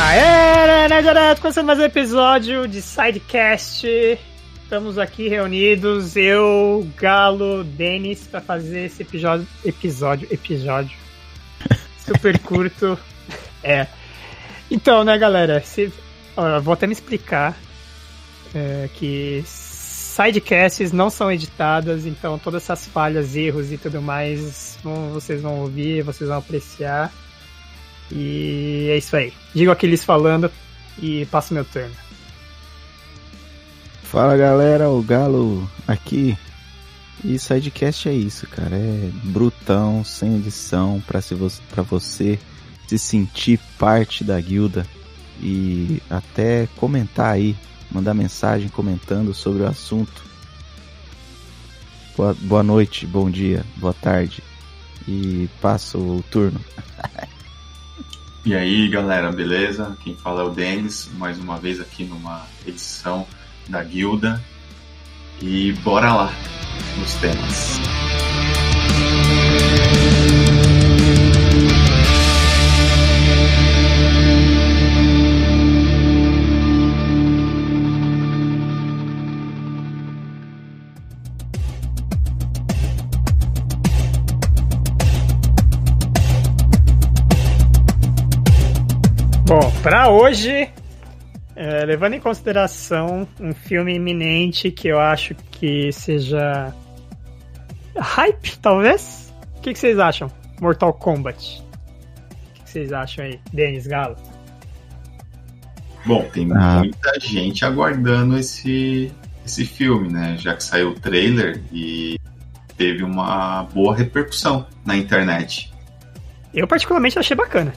Aí, né, direto, começando mais um episódio de Sidecast. Estamos aqui reunidos, eu, Galo, Denis, para fazer esse episódio, episódio, episódio super curto. É. Então, né, galera, se, ó, vou até me explicar é, que sidecasts não são editadas, então todas essas falhas, erros e tudo mais, vão, vocês vão ouvir, vocês vão apreciar. E é isso aí. Digo aqueles falando e passo meu turno. Fala galera, o Galo aqui. E Sidecast é isso, cara. É brutão, sem edição, pra, se você, pra você se sentir parte da guilda e até comentar aí, mandar mensagem comentando sobre o assunto. Boa, boa noite, bom dia, boa tarde. E passo o turno. E aí, galera, beleza? Quem fala é o Denis, mais uma vez aqui numa edição da Guilda. E bora lá nos temas. Bom, pra hoje, é, levando em consideração um filme iminente que eu acho que seja hype, talvez? O que, que vocês acham? Mortal Kombat. O que, que vocês acham aí, Denis Galo? Bom, tem Ah. muita gente aguardando esse, esse filme, né? Já que saiu o trailer e teve uma boa repercussão na internet. Eu particularmente achei bacana.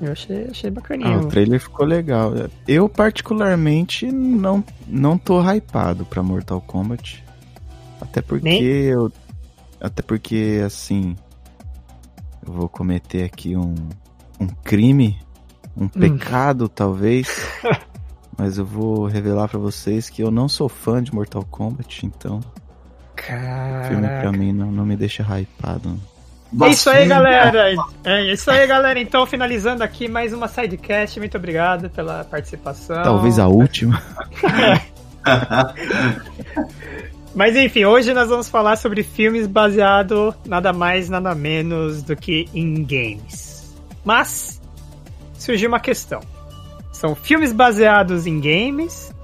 Eu achei, achei bacaninho. Ah, o trailer ficou legal. Eu particularmente não, não tô hypado pra Mortal Kombat. Até porque Nem? eu. Até porque, assim. Eu vou cometer aqui um, um crime, um pecado, talvez. Mas eu vou revelar pra vocês que eu não sou fã de Mortal Kombat, então o filme pra Caraca. mim não, não me deixa hypado. É isso aí, Bastante- galera. É isso aí, galera. Então, finalizando aqui mais uma sidecast. Muito obrigado pela participação. Talvez a última. Mas enfim, hoje nós vamos falar sobre filmes baseado nada mais, nada menos do que em games. Mas surgiu uma questão. São filmes baseados em games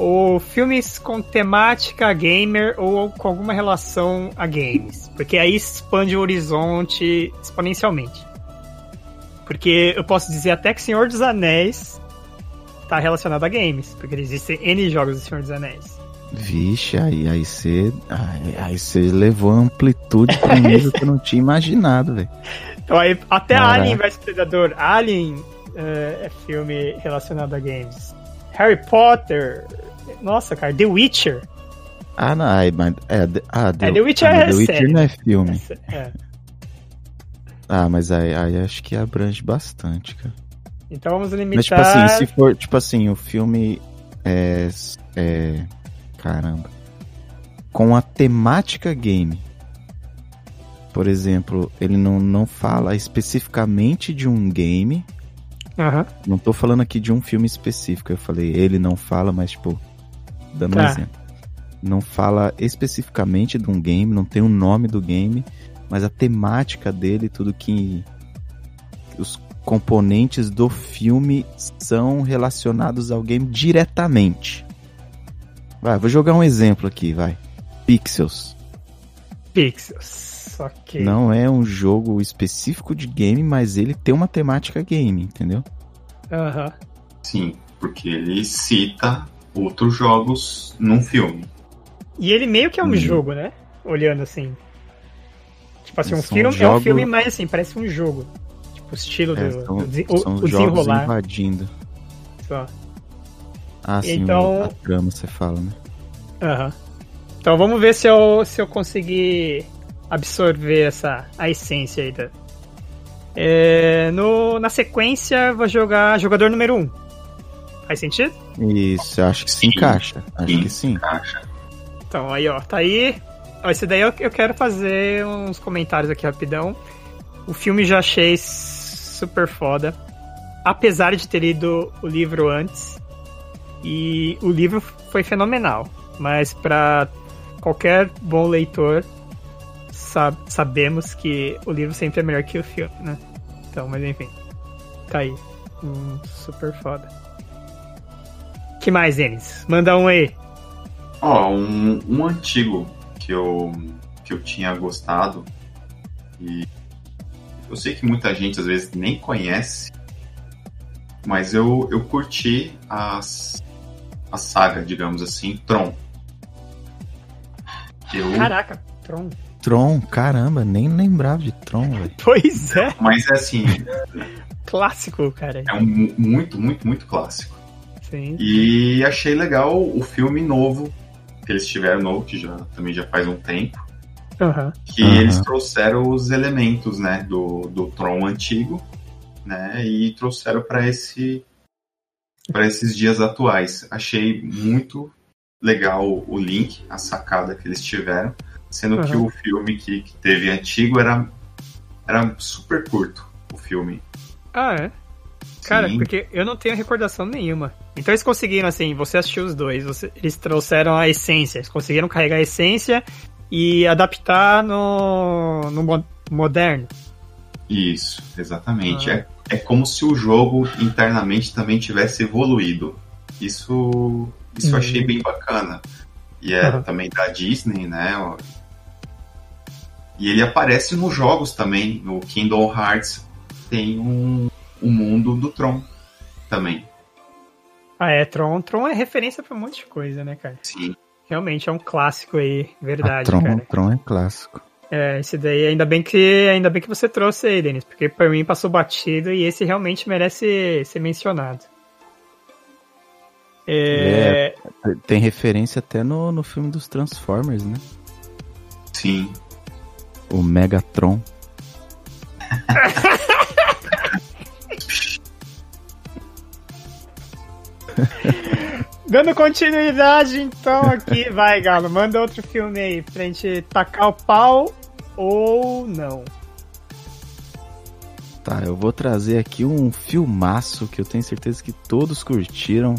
ou filmes com temática gamer ou com alguma relação a games? Porque aí expande o horizonte exponencialmente. Porque eu posso dizer até que Senhor dos Anéis tá relacionado a games, porque existem N jogos do Senhor dos Anéis. Vixe, aí aí você aí, você levou a amplitude pra um nível que eu não tinha imaginado, velho. Então aí, até Caraca. Alien vs Predador. Alien eh, é filme relacionado a games. Harry Potter. Nossa, cara, The Witcher. Ah, não, aí, mas é, ah, É, The Witcher ah, é The Witcher série. não é filme. É. Ah, mas aí, aí acho que abrange bastante, cara. Então vamos limitar. Mas tipo assim, se for, tipo assim, o filme é, é caramba, com a temática game. Por exemplo, ele não, não fala especificamente de um game, Aham. Não tô falando aqui de um filme específico. Eu falei, ele não fala, mas, tipo, dando um Tá. exemplo. Não fala especificamente de um game, não tem o nome do game, mas a temática dele, tudo que. Os componentes do filme são relacionados ao game diretamente. Vai, vou jogar um exemplo aqui, vai. Pixels. Pixels. Ok. Não é um jogo específico de game, mas ele tem uma temática game, entendeu? Aham. Sim, porque ele cita outros jogos num filme. E ele meio que é um Hum. jogo, né? Olhando assim. Tipo assim, um São filme é um filme, mas assim, parece um jogo. Tipo, o estilo É, do, são, do o, são o desenrolar. invadindo. Só. Ah, sim, Então- o- a trama você fala, né? Aham. Então vamos ver se eu, se eu conseguir absorver essa a essência aí da. É, no, na sequência, eu vou jogar jogador número 1. Um. Faz sentido? Isso, eu acho que se encaixa. Acho Sim. que sim. Então, aí, ó, tá aí. Ó, esse daí eu, eu quero fazer uns comentários aqui rapidão. O filme já achei super foda. apesar de ter lido o livro antes, e o livro foi fenomenal, mas para qualquer bom leitor, sab sabemos que o livro sempre é melhor que o filme, né? Então, mas enfim, tá aí. Hum, super foda. Que mais, Denis? Manda um aí. Ó, um, um antigo que eu, que eu tinha gostado e eu sei que muita gente às vezes nem conhece, mas eu, eu curti as, a saga, digamos assim, Tron. Eu... Caraca, Tron. Tron, caramba, nem lembrava de Tron, velho. Pois é. Mas é assim. clássico, cara. É um muito, muito, muito clássico. Sim. E achei legal o filme novo que eles tiveram novo, que já, também já faz um tempo. Uhum. Que uhum. eles trouxeram os elementos, né, do, do Tron antigo, né, e trouxeram para esse para esses dias atuais. Achei muito legal o link, a sacada que eles tiveram, sendo uhum. que o filme que, que, teve antigo era, era super curto, o filme. Ah, é? Cara, Sim. porque eu não tenho recordação nenhuma. Então eles conseguiram, assim, você assistiu os dois, você, eles trouxeram a essência, eles conseguiram carregar a essência e adaptar no, no moderno. Isso, exatamente. Ah. É, é como se o jogo internamente também tivesse evoluído. Isso, isso eu achei bem bacana. E é uhum. também da Disney, né? E ele aparece nos jogos também. No Kingdom Hearts tem um, um mundo do Tron também. Ah, é, Tron. Tron é referência pra um monte de coisa, né, cara? Sim. Realmente é um clássico aí, verdade, Tron, cara. Tron é clássico. É, esse daí, ainda bem que ainda bem que você trouxe aí, Denis, porque para mim passou batido e esse realmente merece ser mencionado. É... é... tem referência até no, no filme dos Transformers, né? Sim. O Megatron. Dando continuidade, então, aqui, vai, Galo, manda outro filme aí pra gente tacar o pau ou não. Tá, eu vou trazer aqui um filmaço que eu tenho certeza que todos curtiram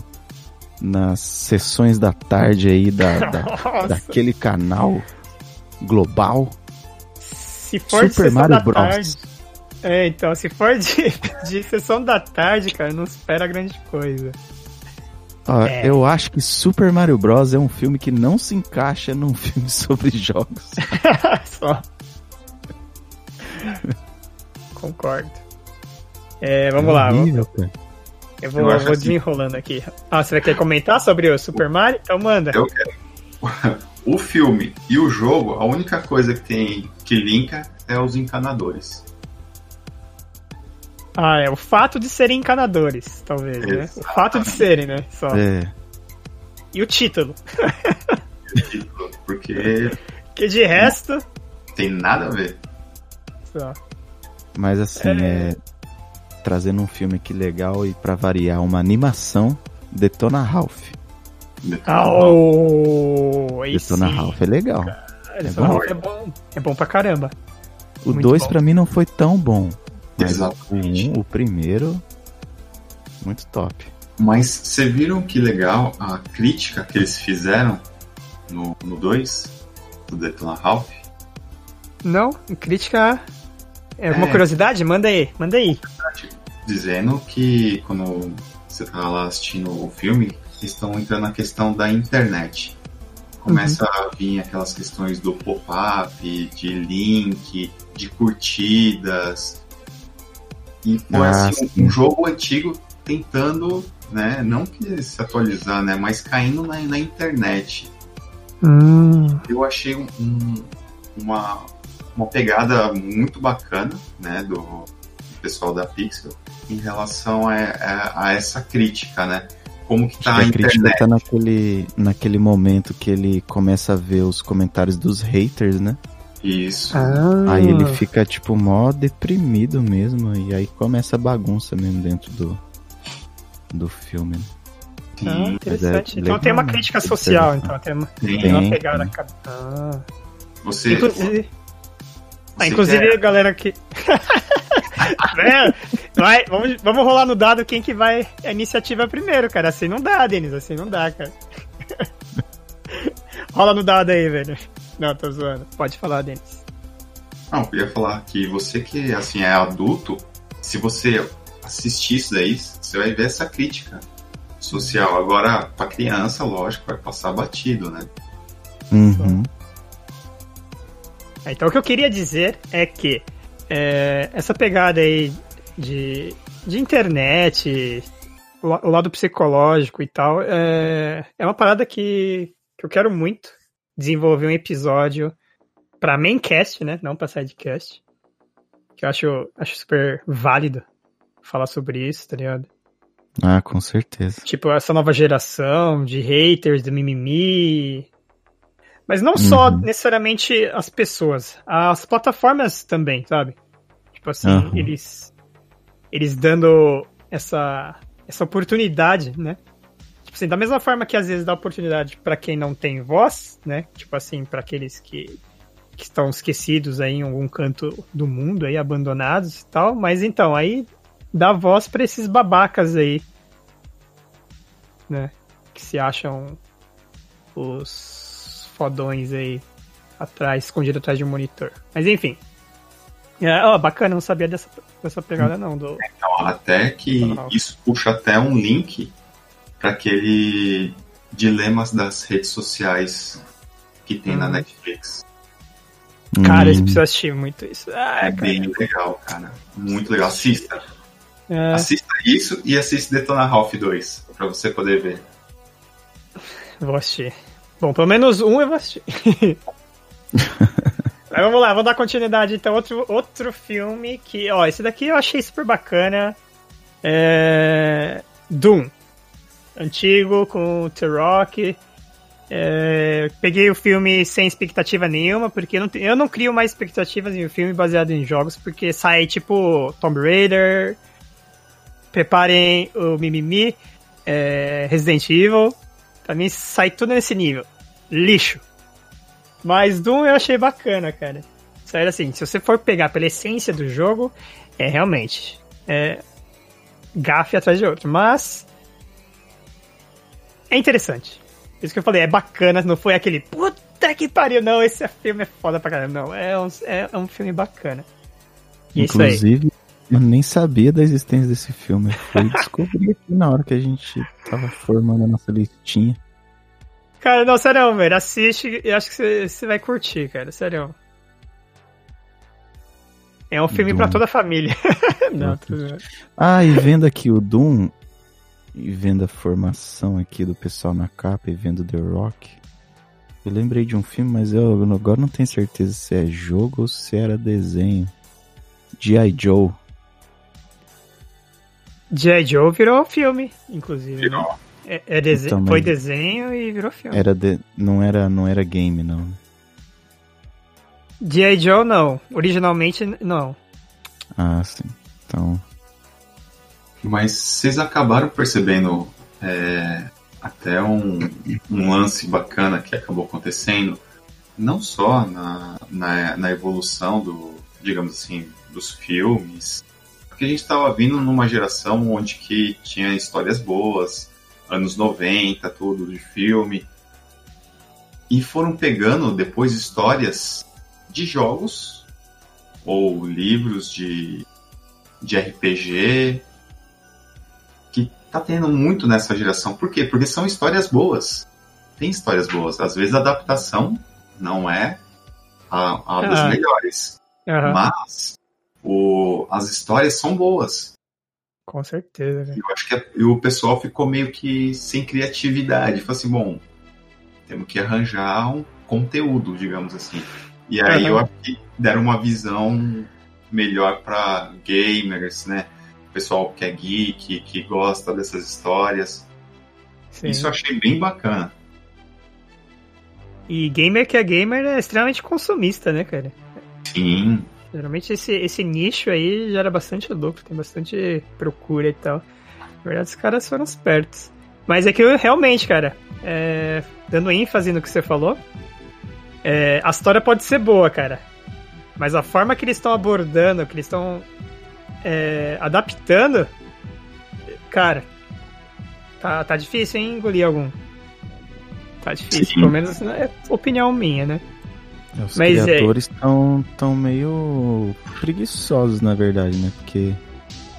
nas sessões da tarde aí da, da daquele canal global. Se for Super de Mario Bros. Tarde, é, então, se for de, de sessão da tarde, cara, não espera grande coisa. Ó, é. Eu acho que Super Mario Bros. é um filme que não se encaixa num filme sobre jogos. Só. Concordo. É, vamos é lá. Horrível, eu vou, eu vou assim. desenrolando assim. aqui. Ah, você quer comentar sobre o Super Mario? Então manda. Eu quero. O filme e o jogo, a única coisa que tem que linka é os encanadores. Ah, é o fato de serem encanadores, talvez, né? O fato de serem, né? Só. É. E o título. o título, porque. Que de resto. Tem nada a ver. Só. Mas assim, é... é... Trazendo um filme aqui legal e para variar, uma animação, Detona Ralph. Detona oh, Detona sim. Ralph é legal. é, bom. é bom. É bom pra caramba. O 2 para mim não foi tão bom. Exatamente. O, um, o primeiro, muito top. Mas você viram que legal a crítica que eles fizeram no 2 do Detona Ralph? Não, crítica. É alguma é, curiosidade? Manda aí, manda aí. Dizendo que quando você tá lá assistindo o filme, estão entrando na questão da internet. Começa uhum. a vir aquelas questões do pop-up, de link, de curtidas, e foi ah, assim, um jogo antigo tentando, né, não que se atualizar, né, mas caindo na, na internet. Hum. Eu achei um, uma, uma pegada muito bacana, né, do pessoal da Pixel em relação a, a, a essa crítica, né? Como que tá a, a internet. tá naquele, naquele momento que ele começa a ver os comentários dos haters, né? Isso. Ah. Aí ele fica, tipo, mó deprimido mesmo. E aí começa a bagunça mesmo dentro do, do filme. Né? Ah, interessante. É então tem uma crítica social, então. Tem uma, tem, tem uma pegada. Tem. Ah. Você. Inclusive, ah, inclusive quer... a galera que. é, Vai, vamos, vamos rolar no dado quem que vai a iniciativa primeiro, cara. Assim não dá, Denis. Assim não dá, cara. Rola no dado aí, velho. Não, tô zoando. Pode falar, Denis. Não, eu ia falar que você que assim é adulto, se você assistir isso daí, você vai ver essa crítica social. Agora, pra criança, lógico, vai passar batido, né? Uhum. Então o que eu queria dizer é que é, essa pegada aí de, de internet, o, o lado psicológico e tal, é, é uma parada que, que eu quero muito desenvolver um episódio pra maincast, né? Não pra sidecast. Que eu acho, acho super válido falar sobre isso, tá ligado? Ah, com certeza. Tipo, essa nova geração de haters, do mimimi. Mas não só Uhum. necessariamente as pessoas, as plataformas também, sabe? Tipo assim, Aham. eles eles dando essa essa oportunidade, né? Tipo assim, da mesma forma que às vezes dá oportunidade pra quem não tem voz, né? Tipo assim, pra aqueles que que estão esquecidos aí em algum canto do mundo aí abandonados e tal, mas então aí dá voz pra esses babacas aí, né? Que se acham os fodões aí atrás, escondido atrás de um monitor. Mas enfim. É, ó, bacana, não sabia dessa, dessa pegada não. Do... Então, até que isso puxa até um link para aquele dilemas das redes sociais que tem na Uhum. Netflix. Cara, Hum, você precisa assistir muito isso. Ah, É cara. bem legal, cara. Muito legal. Assista. É, Assista isso e assista Detona Ralph 2, pra você poder ver. vou assistir. Bom, pelo menos um eu vou assistir. Mas vamos lá, vamos dar continuidade então. Outro, outro filme que, ó, esse daqui eu achei super bacana. É... Doom. Antigo, com o T-Rock. É, peguei o filme sem expectativa nenhuma, porque eu não, eu não crio mais expectativas em um filme baseado em jogos, porque sai tipo Tomb Raider, preparem o Mimimi, é, Resident Evil, pra mim sai tudo nesse nível. Lixo. Mas Doom eu achei bacana, cara. Sério assim, se você for pegar pela essência do jogo, é realmente. É gafe atrás de outro. Mas. É interessante. Isso que eu falei, é bacana, não foi aquele puta que pariu, não, esse filme é foda pra caramba. Não, é um, é um filme bacana. E é. Inclusive, eu nem sabia da existência desse filme. Eu fui descobrir aqui na hora que a gente tava formando a nossa listinha. Cara, não, sério, velho, assiste, eu acho que você- vai curtir, cara, sério. É um filme pra toda a família. não, tô zoando. Ah, e vendo aqui o Doom, e vendo a formação aqui do pessoal na capa e vendo The Rock, eu lembrei de um filme, mas eu agora não tenho certeza se é jogo ou se era desenho. G.I. Joe. G.I. Joe virou filme, inclusive. né? Virou. É, é dese- Também. Foi desenho e virou filme. Era de... não era não era game não. G.I. Joe, não. Originalmente, não. Ah, sim. Então, Mas vocês acabaram percebendo é, até um, um lance bacana que acabou acontecendo, não só na, na, na evolução do, digamos assim, dos filmes, porque a gente estava vindo numa geração onde que tinha histórias boas, anos 90, tudo de filme, e foram pegando depois histórias de jogos ou livros de, de RPG tá tendo muito nessa geração. Por quê? Porque são histórias boas. Tem histórias boas. Às vezes a adaptação não é a, a das Ah. melhores, Aham, mas o, as histórias são boas. Com certeza, velho. Eu acho que e o pessoal ficou meio que sem criatividade. Falou assim, bom, temos que arranjar um conteúdo, digamos assim. E aí Aham. eu acho que deram uma visão melhor para gamers, né? Pessoal que é geek, que gosta dessas histórias. Sim. Isso eu achei bem bacana. E gamer que é gamer é extremamente consumista, né, cara? Sim, Geralmente esse, esse nicho aí gera bastante lucro, tem bastante procura e tal. Na verdade, os caras foram espertos. Mas é que eu, realmente, cara, é, dando ênfase no que você falou, é, a história pode ser boa, cara. Mas a forma que eles estão abordando, que eles estão é, adaptando, cara, tá, tá difícil, hein, engolir algum. Tá difícil, Sim. pelo menos é opinião minha, né? Os Mas é- criadores estão tão meio preguiçosos, na verdade, né? Porque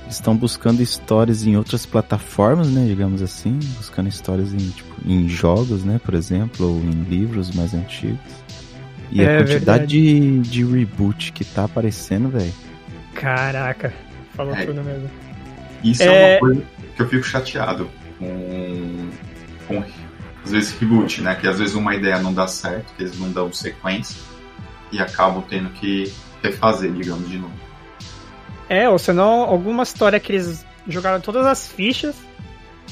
estão buscando histórias em outras plataformas, né? Digamos assim, buscando histórias em, tipo, em jogos, né? Por exemplo, ou em livros mais antigos. E É a quantidade verdade. de, de reboot que tá aparecendo, velho. Caraca, falou É. tudo mesmo. Isso é... É. uma coisa que eu fico chateado com, com às vezes reboot, né? Que às vezes uma ideia não dá certo, que eles não dão sequência e acabam tendo que refazer, digamos, de novo. É, ou senão alguma história que eles jogaram todas as fichas,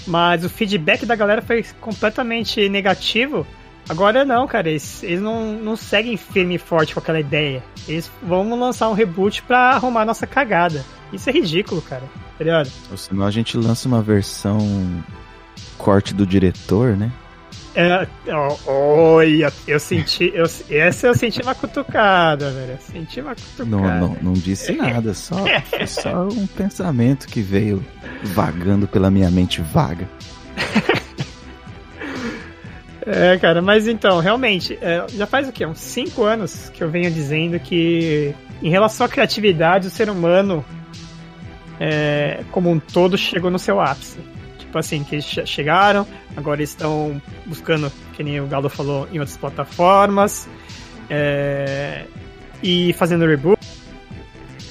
mas o feedback da galera foi completamente negativo. Agora não, cara, eles, eles não, não seguem firme e forte com aquela ideia. Eles vão lançar um reboot pra arrumar nossa cagada. Isso é ridículo, cara. Tá ligado? Ou senão a gente lança uma versão corte do diretor, né? É, olha, eu senti. Eu, essa eu senti uma cutucada, velho. Eu senti uma cutucada. Não, não, não disse nada, só, foi só um pensamento que veio vagando pela minha mente vaga. É, cara, mas então, realmente, é, já faz o quê? Uns 5 anos que eu venho dizendo que, em relação à criatividade, o ser humano, é, como um todo, chegou no seu ápice. Tipo assim, que eles che- chegaram, agora estão buscando, que nem o Galo falou, em outras plataformas, é, e fazendo reboot,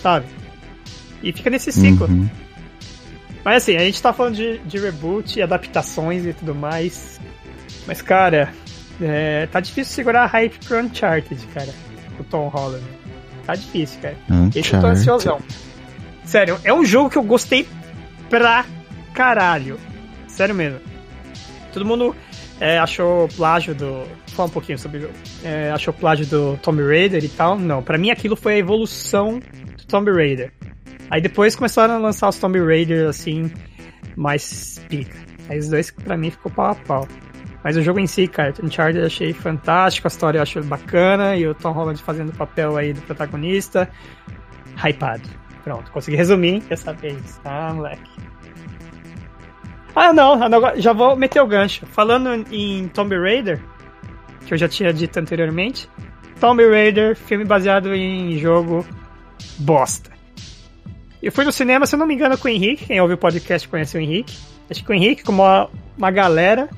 sabe? E fica nesse ciclo. Uhum. Mas assim, a gente tá falando de, de reboot, adaptações e tudo mais. Mas, cara, é, tá difícil segurar a hype pro Uncharted, cara. O Tom Holland. Tá difícil, cara. Esse eu tô Uncharted. ansiosão. Sério, é um jogo que eu gostei pra caralho. Sério mesmo. Todo mundo é, achou plágio do. Fala um pouquinho sobre o jogo. É, achou plágio do Tomb Raider e tal. Não, pra mim aquilo foi a evolução do Tomb Raider. Aí depois começaram a lançar os Tomb Raider assim, mais pica. Aí os dois pra mim ficou pau a pau. Mas o jogo em si, cara, Uncharted eu achei fantástico, a história eu achei bacana, e o Tom Holland fazendo o papel aí do protagonista. Hypado. Pronto, consegui resumir dessa vez, tá, moleque? Ah, não, já vou meter o gancho. Falando em Tomb Raider, que eu já tinha dito anteriormente, Tomb Raider, filme baseado em jogo bosta. Eu fui no cinema, se eu não me engano, com o Henrique. Quem ouve o podcast conhece o Henrique. Acho que o Henrique, com uma, uma galera.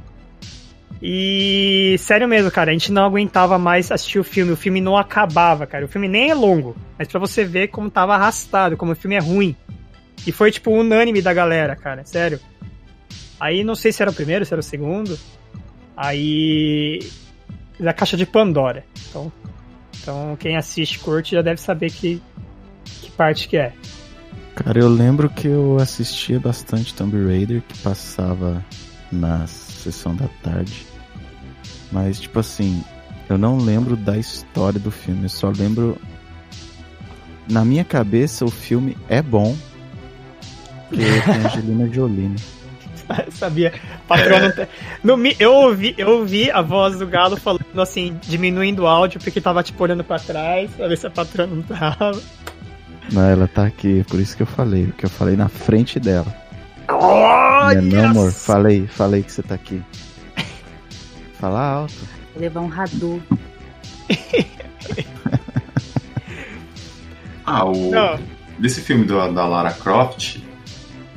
E sério mesmo, cara, a gente não aguentava mais assistir o filme. O filme não acabava, cara. O filme nem é longo, mas pra você ver como tava arrastado, como o filme é ruim. E foi tipo unânime da galera, cara, sério. Aí não sei se era o primeiro, se era o segundo. Aí. Da caixa de Pandora. Então, então quem assiste curte já deve saber que, que parte que é. Cara, eu lembro que eu assistia bastante Tomb Raider, que passava na sessão da tarde. Mas, tipo assim, eu não lembro da história do filme, eu só lembro. Na minha cabeça, o filme é bom. Porque tem a Angelina Jolie, né? Sabia. Patrão não tem- no eu, ouvi, eu ouvi a voz do Galo falando assim, diminuindo o áudio, porque tava tipo olhando pra trás, pra ver se a patroa não tava. Não, ela tá aqui, por isso que eu falei, que eu falei na frente dela. Olha! Não, amor, falei, falei que você tá aqui. Fala alto. Vou levar um radu. Ah, o. Não. Desse filme do- da Lara Croft,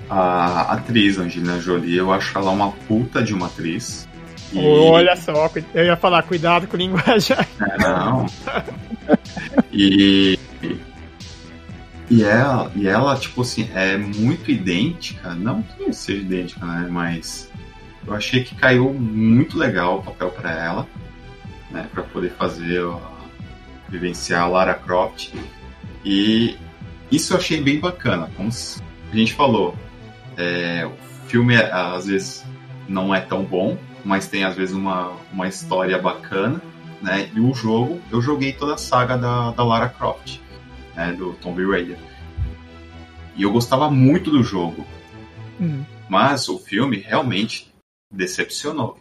a atriz Angelina Jolie, eu acho ela uma puta de uma atriz. E- Olha só, eu ia falar, cuidado com o linguajar. É, não. E. E ela, e ela, tipo assim, é muito idêntica. Não que seja idêntica, né? Mas eu achei que caiu muito legal o papel pra ela, né? Pra poder fazer, ó, vivenciar a Lara Croft. E isso eu achei bem bacana. Como a gente falou, é, o filme é, às vezes não é tão bom, mas tem às vezes uma, uma história bacana né? E o jogo, eu joguei toda a saga da, da Lara Croft, né? Do Tomb Raider. E eu gostava muito do jogo, Hum, mas o filme realmente decepcionou.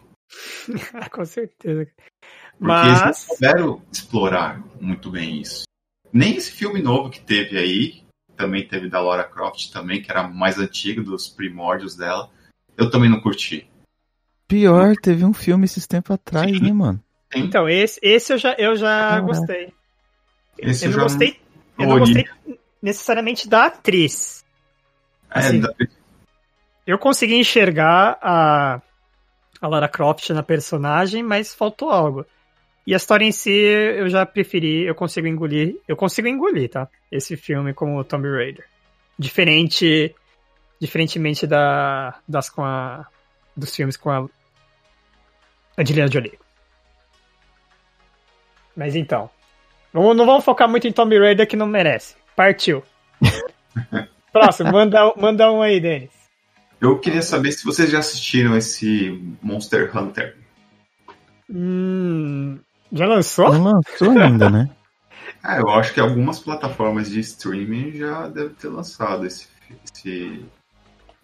com certeza. Porque eles não Mas. souberam explorar muito bem isso. Nem esse filme novo que teve aí também teve da Laura Croft também, que era mais antigo, dos primórdios dela. Eu também não curti. Pior, teve um filme esses tempos atrás, Sim. né, mano? Então, esse, esse eu já, eu já Caraca. gostei. Esse eu eu não já gostei. Eu não gostei necessariamente da atriz. É, assim, da- Eu consegui enxergar a, a Lara Croft na personagem, mas faltou algo. E a história em si, eu já preferi, eu consigo engolir, eu consigo engolir, tá? Esse filme como Tomb Raider. Diferente, diferentemente da, das com a, dos filmes com a Angelina Jolie. Mas então, vamos- não vamos focar muito em Tomb Raider que não merece. Partiu. Próximo, manda, manda um aí, Denis. Eu queria saber se vocês já assistiram esse Monster Hunter. Hum, já lançou? Não lançou ainda, né? Ah, eu acho que algumas plataformas de streaming já devem ter lançado esse, esse,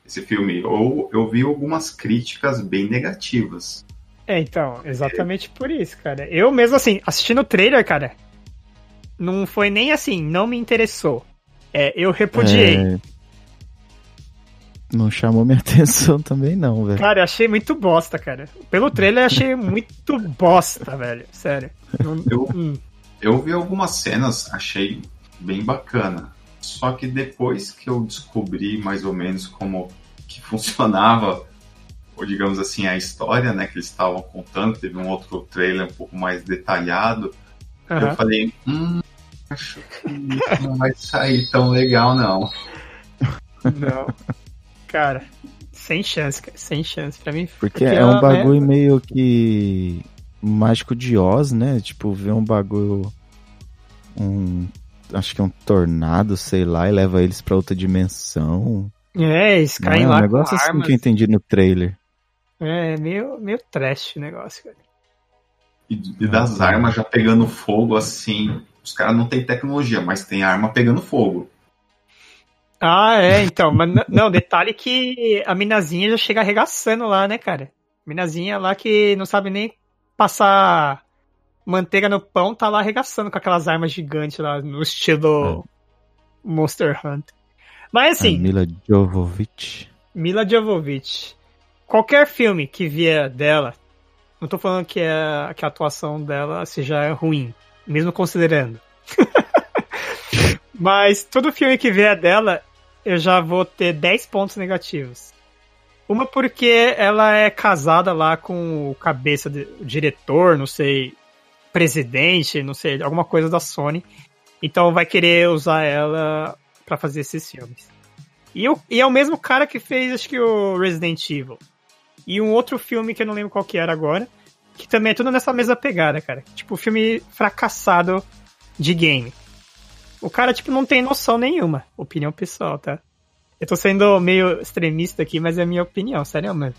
esse filme. Ou eu vi algumas críticas bem negativas. É, então, exatamente por isso, cara. Eu mesmo, assim, assistindo o trailer, cara, não foi nem assim, não me interessou. É, eu repudiei. É, Não chamou minha atenção também, não, velho. Cara, eu achei muito bosta, cara. Pelo trailer, eu achei muito bosta, velho. Sério. Eu, hum. eu vi algumas cenas, achei bem bacana. Só que depois que eu descobri mais ou menos como que funcionava, ou digamos assim, a história, né, que eles estavam contando, teve um outro trailer um pouco mais detalhado, eu Aham. falei, hum, acho que isso não vai sair tão legal, não. Não. Cara, sem chance, cara. Sem chance pra mim. Porque é um bagulho meio que mágico de Oz, né? Tipo, ver um bagulho. Um. Acho que é um tornado, sei lá, e leva eles pra outra dimensão. É, eles Não caem é um lá negócio com assim armas. que eu entendi no trailer. É, meio, meio trash o negócio, cara. E, e das armas já pegando fogo assim. Os caras não têm tecnologia, mas tem arma pegando fogo. Ah, é, então. Mas não, detalhe que a minazinha já chega arregaçando lá, né, cara? Minazinha lá que não sabe nem passar manteiga no pão, tá lá arregaçando com aquelas armas gigantes lá, no estilo Monster Hunter. Mas A assim, Mila Jovovich. Mila Jovovich. Qualquer filme que vier dela, não tô falando que a, que a atuação dela seja ruim, mesmo considerando. Mas todo filme que vier dela, eu já vou ter 10 pontos negativos. Uma porque ela é casada lá com o cabeça, de, o diretor, não sei, presidente, não sei, alguma coisa da Sony. Então vai querer usar ela pra fazer esses filmes. E, eu, e é o mesmo cara que fez, acho que o Resident Evil. E um outro filme que eu não lembro qual que era agora, que também é tudo nessa mesma pegada, cara. Tipo, filme fracassado de game. O cara, tipo, não tem noção nenhuma. Opinião pessoal, tá? Eu tô sendo meio extremista aqui, mas é a minha opinião, sério mesmo.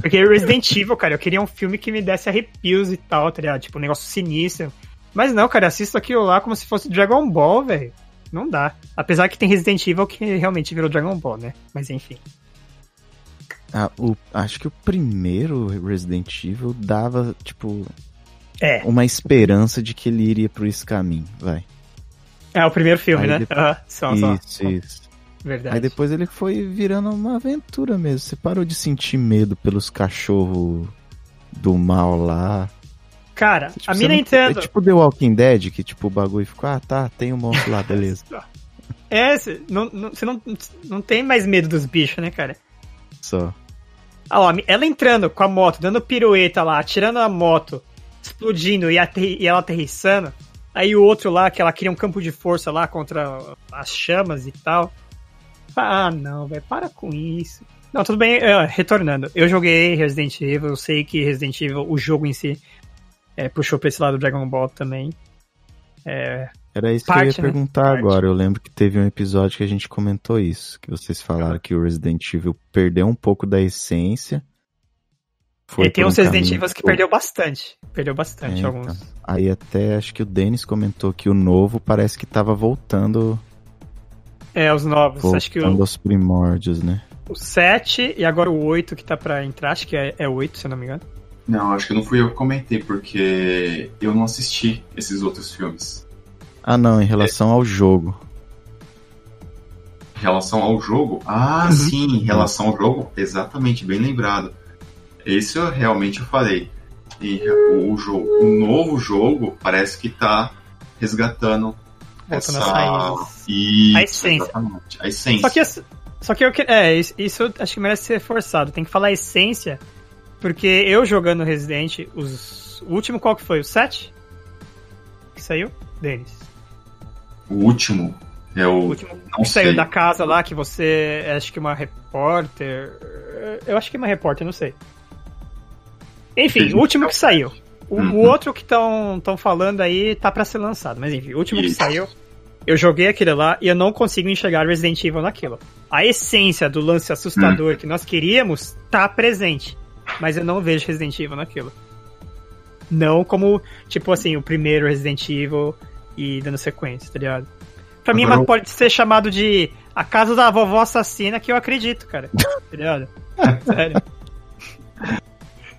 Porque Resident Evil, cara, eu queria um filme que me desse arrepios e tal, tá ligado? Tipo, um negócio sinistro. Mas não, cara, assisto aquilo lá como se fosse Dragon Ball, velho. Não dá. Apesar que tem Resident Evil que realmente virou Dragon Ball, né? Mas enfim. Ah, o, acho que o primeiro Resident Evil dava, tipo, É, uma esperança de que ele iria por esse caminho, vai. É o primeiro filme, Aí né? depois- Aham, só, só. Isso, isso. Verdade. Aí depois ele foi virando uma aventura mesmo. Você parou de sentir medo pelos cachorros do mal lá. Cara, Tipo, a você mina não- Nintendo. É tipo The Walking Dead, que tipo o bagulho ficou, ah tá, tem um monstro lá, beleza. É, cê não, não, você não, não tem mais medo dos bichos, né, cara? Só. Ah, ó, ela entrando com a moto, dando pirueta lá, atirando a moto, explodindo e, aterri- e ela aterrissando. Aí o outro lá, que ela cria um campo de força lá contra as chamas e tal. Ah, não, velho, para com isso. Não, tudo bem, é, retornando. Eu joguei Resident Evil, eu sei que Resident Evil, o jogo em si, é, puxou pra esse lado do Dragon Ball também. É, Era isso Parte, que eu né? ia perguntar Parte. agora. Eu lembro que teve um episódio que a gente comentou isso. Que vocês falaram que o Resident Evil perdeu um pouco da essência. Foi e tem por um uns Resident Evil que perdeu bastante. Perdeu bastante É, então. alguns. Aí até acho que o Denis comentou que o novo parece que tava voltando, É, os novos. Acho que voltando o, aos primórdios, né? o 7 e agora o 8 que tá pra entrar, acho que é, é 8, se eu não me engano. Não, acho que não fui eu que comentei, porque eu não assisti esses outros filmes. Ah não, em relação ao jogo. Em relação ao jogo? Ah, Uhum. sim, em relação ao jogo, exatamente, bem lembrado. Esse eu realmente eu falei. E o jogo, o novo jogo parece que tá resgatando Voltando essa às raízes. Isso, A essência. a essência. Só que, eu- só que eu que- é, isso, isso acho que merece ser forçado. Tem que falar a essência, porque eu jogando Resident, os, o último qual que foi? O 7? Que saiu? Denis. O último é O o último não que saiu sei. da casa lá, que você é, acho que uma repórter. Eu acho que é uma repórter, não sei. Enfim, o último que saiu. O, o Uhum. outro que estão falando aí tá pra ser lançado. Mas enfim, o último que saiu, eu joguei aquele lá e eu não consigo enxergar Resident Evil naquilo. A essência do lance assustador que nós queríamos tá presente. Mas eu não vejo Resident Evil naquilo. Não como, tipo assim, o primeiro Resident Evil e dando sequência, tá ligado? Pra mim, Agora mas eu- pode ser chamado de a casa da vovó assassina que eu acredito, cara. Tá ligado? Sério.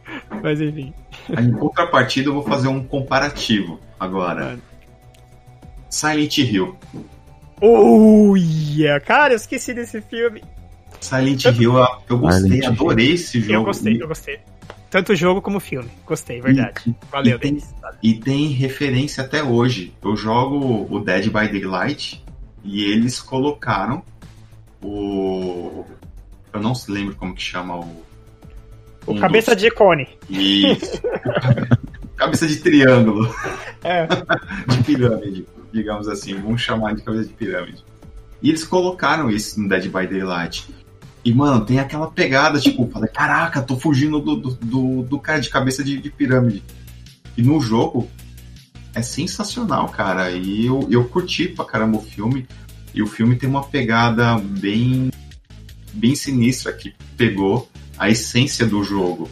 Mas enfim. Aí, Em contrapartida, eu vou fazer um comparativo agora. Mano. Silent Hill. Oh, yeah. Cara, eu esqueci desse filme. Silent Hill, eu- gostei, Silent Hill. adorei esse jogo. Eu gostei, eu gostei. Tanto o jogo como o filme. Gostei, verdade. Valeu, e tem-. E tem referência até hoje. Eu jogo o Dead by Daylight e eles colocaram o. Eu não se lembro como que chama o. O um cabeça de cone. dos- Isso. cabeça de triângulo, É. de pirâmide, digamos assim. Vamos chamar de cabeça de pirâmide. E eles colocaram isso no Dead by Daylight. E, mano, tem aquela pegada, tipo, falei, caraca, tô fugindo do, do, do, do cara de cabeça de, de pirâmide. E no jogo é sensacional, cara. E eu, eu curti pra caramba o filme. E o filme tem uma pegada bem, bem sinistra que pegou a essência do jogo.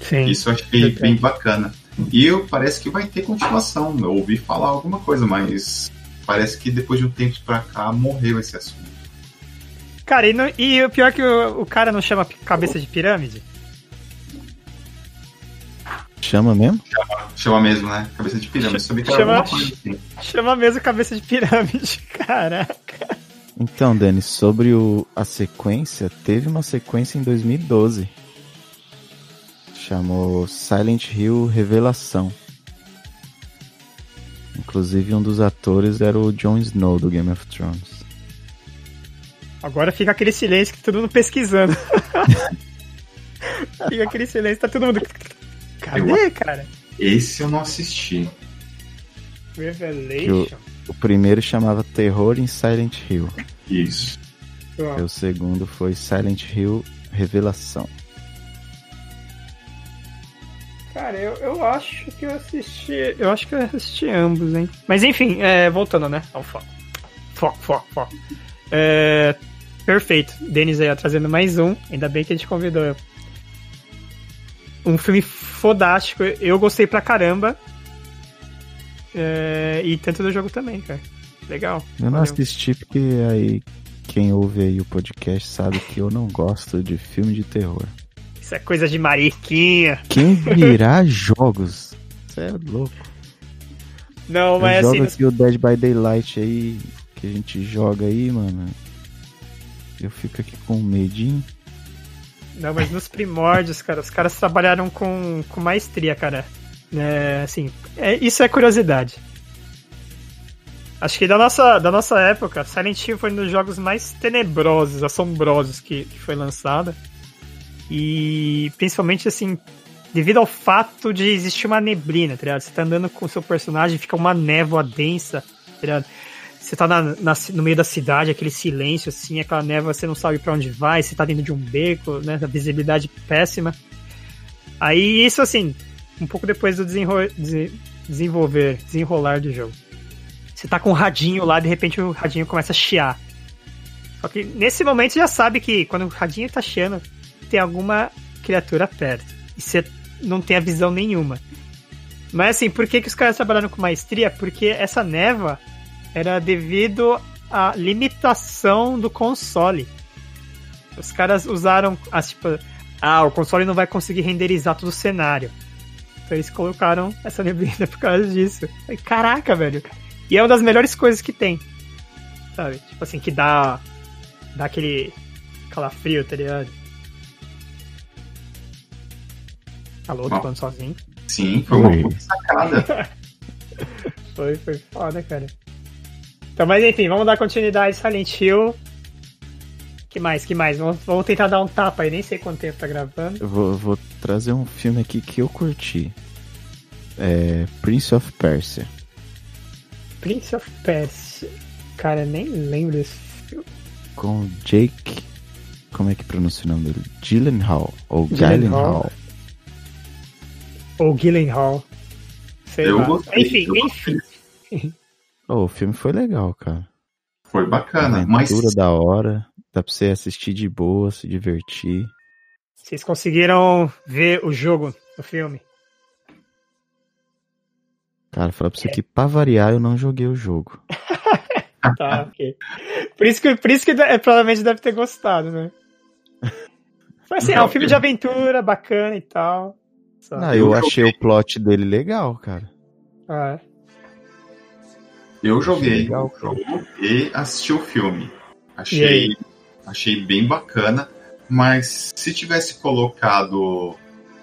Sim. Isso eu achei bem bacana. E eu, parece que vai ter continuação. Eu ouvi falar alguma coisa, mas parece que depois de um tempo pra cá morreu esse assunto. Cara, e, não- e o pior é que o, o cara não chama cabeça de pirâmide? Chama mesmo? Chama mesmo, né? Cabeça de pirâmide. Chama- coisa assim. Chama mesmo cabeça de pirâmide, caraca. Então, Denis, sobre o, a sequência, teve uma sequência em 2012. Chamou Silent Hill Revelação. Inclusive, um dos atores era o Jon Snow do Game of Thrones. Agora fica aquele silêncio que todo mundo pesquisando. fica aquele silêncio, tá todo mundo. Cadê, cara? Esse eu não assisti. Revelation. O primeiro chamava Terror em Silent Hill. Isso. Ó, E o segundo foi Silent Hill Revelação. Cara, eu, eu acho que eu assisti. Eu acho que eu assisti ambos, hein? Mas enfim, é, voltando, né? Ao foco. Foco, foco, foco. É, perfeito. Denis aí ó, trazendo mais um. Ainda bem que a gente convidou. Um filme fodástico. Eu gostei pra caramba. É, e tanto do jogo também, cara. Legal. Eu não Valeu. assisti porque aí quem ouve aí o podcast sabe que eu não gosto de filme de terror. Isso é coisa de mariquinha. Quem virá jogos? Você é louco. Não, Eu mas jogo assim. aqui o Dead by Daylight aí, que a gente joga aí, mano. Eu fico aqui com medinho. Não, mas nos primórdios, cara, os caras trabalharam com, com maestria, cara. É, assim, é, isso é curiosidade. Acho que da nossa, da nossa época, Silent Hill foi um dos jogos mais tenebrosos, assombrosos que, que foi lançado. E principalmente, assim, devido ao fato de existir uma neblina, tá ligado? Você tá andando com o seu personagem, fica uma névoa densa, tá ligado? Você tá na, na no meio da cidade, aquele silêncio, assim, aquela névoa, você não sabe pra onde vai, você tá dentro de um beco, né? A visibilidade péssima. Aí, isso, assim, um pouco depois do desenro- dese- desenvolver, desenrolar do jogo. Você tá com um radinho lá, de repente o radinho começa a chiar. Só que nesse momento você já sabe que quando o radinho tá chiando, tem alguma criatura perto. E você não tem a visão nenhuma. Mas assim, por que, que os caras trabalharam com maestria? Porque essa névoa era devido à limitação do console. Os caras usaram as tipo, ah, o console não vai conseguir renderizar todo o cenário. Então eles colocaram essa neblina por causa disso. Aí, caraca, velho. E é uma das melhores coisas que tem. Sabe? Tipo assim, que dá dá aquele calafrio, tá ligado? Alô, tô falando sozinho. Sim, foi uma puta sacada. Foi, foi foda, cara. Então, mas enfim, vamos dar continuidade a Silent Hill. Que mais, que mais? Vamos, vamos tentar dar um tapa aí, nem sei quanto tempo tá gravando. Eu vou, vou trazer um filme aqui que eu curti. É Prince of Persia. Prince of Persia. Cara, eu nem lembro desse filme. Com Jake. Como é que pronuncia o nome dele? Gyllenhaal. Ou Gyllenhaal. Ou Gyllenhaal. Sei Eu lá. gostei. Enfim, eu enfim. gostei. Oh, o filme foi legal, cara. Foi bacana, mas Aventura da hora. Dá pra você assistir de boa, se divertir. Vocês conseguiram ver o jogo do filme? Cara, falar pra você que pra variar eu não joguei o jogo. Tá, ok. Por isso que, por isso que é, provavelmente deve ter gostado, né? Foi assim, é um Não, filme eu- de aventura, bacana e tal. Só. Ah, eu eu achei joguei. o plot dele legal, cara. Ah, eu joguei Legal, o jogo e assisti o filme. E Achei, aí? Achei bem bacana, mas se tivesse colocado,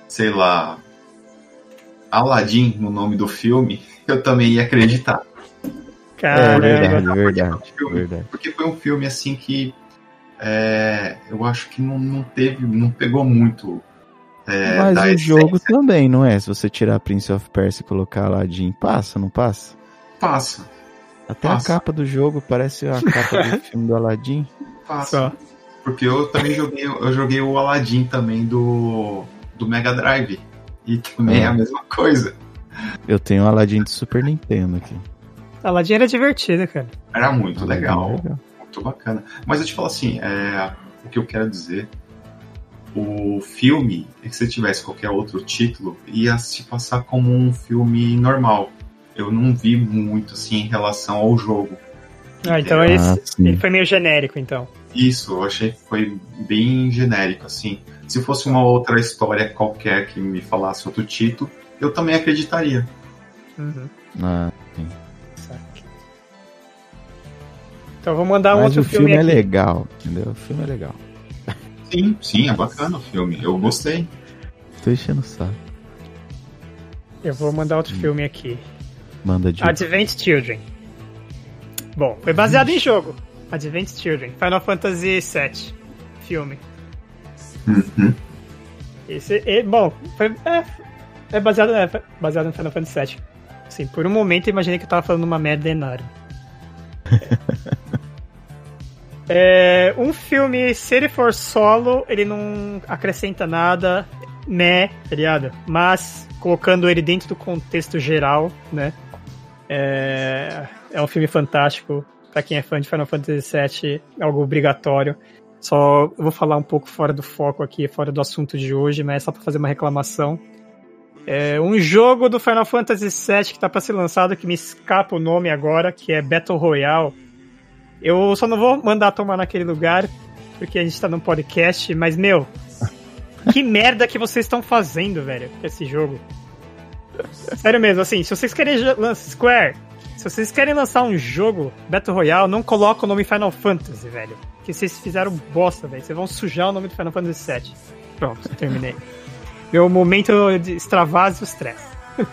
sei lá, Aladdin no nome do filme, eu também ia acreditar. É caramba. verdade, Porque verdade, foi um filme- verdade. Porque foi um filme assim que é, eu acho que não, não teve, não pegou muito. é, Mas o essência. jogo também, não é? Se você tirar Prince of Persia e colocar Aladdin, passa, não passa? passa, Até Passa. a capa do jogo parece a capa do filme do Aladdin. Passa. Só. Porque eu também joguei, eu joguei o Aladdin também do, do Mega Drive. E também é a Ah. mesma coisa. Eu tenho o Aladdin de Super Nintendo aqui. Aladdin era divertido, cara. Era muito legal, é legal. muito bacana. Mas eu te falo assim, é, o que eu quero dizer, o filme, se você tivesse qualquer outro título, ia se passar como um filme normal. Eu não vi muito assim em relação ao jogo. Ah, então Ah, esse, sim. ele foi meio genérico, então. Isso, eu achei que foi bem genérico, assim. Se fosse uma outra história qualquer que me falasse outro título, eu também acreditaria. Uhum. Ah, sim. Então vou mandar um Mas outro o filme, filme, é legal, entendeu? O filme é legal. Sim, sim, é bacana o filme. Eu gostei. Tô enchendo o saco. Eu vou mandar outro filme aqui. Manda de. Advent Children. Bom, foi baseado em jogo. Advent Children. Final Fantasy VII. Filme. Uhum. Esse, é, bom, foi, é, é baseado, é, baseado no Final Fantasy VII. Assim, por um momento eu imaginei que eu tava falando uma merda enorme. É, um filme, se ele for solo, ele não acrescenta nada, né, tá ligado? Mas, colocando ele dentro do contexto geral, né? É, é um filme fantástico. Pra quem é fã de Final Fantasy VII, é algo obrigatório. Só eu vou falar um pouco fora do foco aqui, fora do assunto de hoje, mas é só pra fazer uma reclamação. É um jogo do Final Fantasy VII que tá pra ser lançado, que me escapa o nome agora, que é Battle Royale. Eu só não vou mandar tomar naquele lugar, porque a gente tá num podcast, mas, meu, que merda que vocês estão fazendo, velho, com esse jogo. Sério mesmo, assim, se vocês querem lançar Square, se vocês querem lançar um jogo Battle Royale, não coloca o nome Final Fantasy, velho. Que vocês fizeram bosta, velho. Vocês vão sujar o nome do Final Fantasy VII. Pronto, terminei. Meu momento de extravase e stress.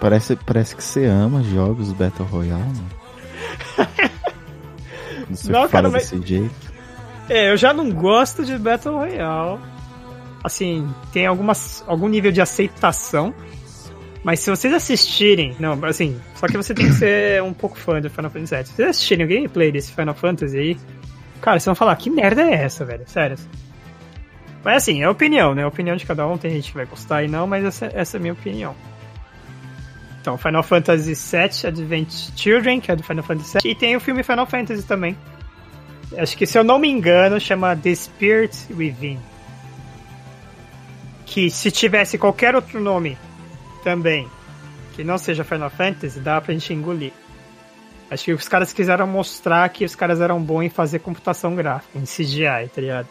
Parece, parece que você ama jogos Battle Royale, mano. Quando você Não, fala cara, mas- desse jeito. É, eu já não gosto de Battle Royale. Assim, tem algumas, algum nível de aceitação. Mas se vocês assistirem. Não, assim, só que você tem que ser um pouco fã do Final Fantasy VII. Se vocês assistirem o gameplay desse Final Fantasy aí, cara, vocês vão falar, que merda é essa, velho? Sério. Mas assim, é opinião, né? Opinião de cada um. Tem gente que vai gostar e não, mas essa, essa é a minha opinião. Então, Final Fantasy VII Advent Children, que é do Final Fantasy VII. E tem o filme Final Fantasy também. Acho que, se eu não me engano, chama The Spirit Within. Que se tivesse qualquer outro nome também, que não seja Final Fantasy, dá pra gente engolir. Acho que os caras quiseram mostrar que os caras eram bons em fazer computação gráfica, em CGI, tá ligado?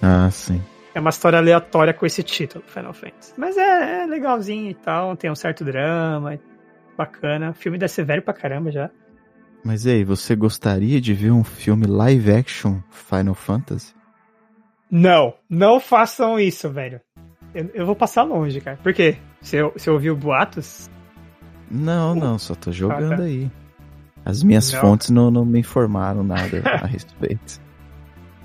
Ah, sim. É uma história aleatória com esse título, Final Fantasy. Mas é, é legalzinho e tal, tem um certo drama, bacana. O filme deve ser velho pra caramba já. Mas e aí, você gostaria de ver um filme live action Final Fantasy? Não, não façam isso, velho. Eu, eu vou passar longe, cara. Por quê? Você, você ouviu boatos? Não, não, só tô jogando ah, tá. aí. As minhas não. fontes não, não me informaram nada a respeito.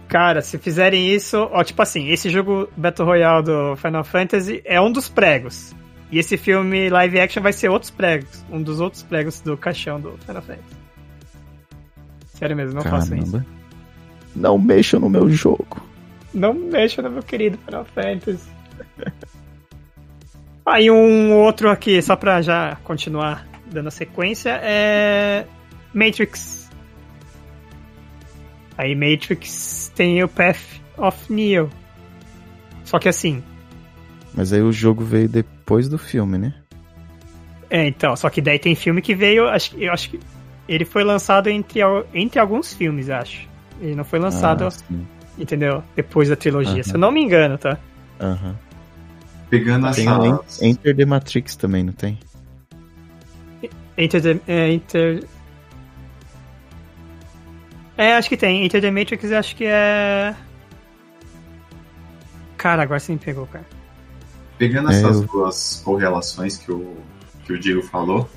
Cara, se fizerem isso, ó, tipo assim, esse jogo Battle Royale do Final Fantasy é um dos pregos. E esse filme live action vai ser outros pregos. Um dos outros pregos do caixão do Final Fantasy. Sério mesmo, não Caramba. façam isso. Não mexam no meu jogo. Não mexam no meu querido Final Fantasy. Aí ah, um outro aqui, só pra já continuar dando a sequência, é Matrix. Aí Matrix tem o Path of Neo. Só que assim. Mas aí o jogo veio depois do filme, né? É, então, só que daí tem filme que veio, acho, eu acho que ele foi lançado entre, entre alguns filmes, acho. Ele não foi lançado, ah, entendeu? Depois da trilogia, uh -huh. se eu não me engano, tá? Aham. Uh -huh. Pegando tem essa... Enter the Matrix também, não tem? Enter the... É, Enter... É, acho que tem. Enter the Matrix acho que é... Cara, agora você me pegou, cara. Pegando é, essas eu... duas correlações que o, que o Diego falou,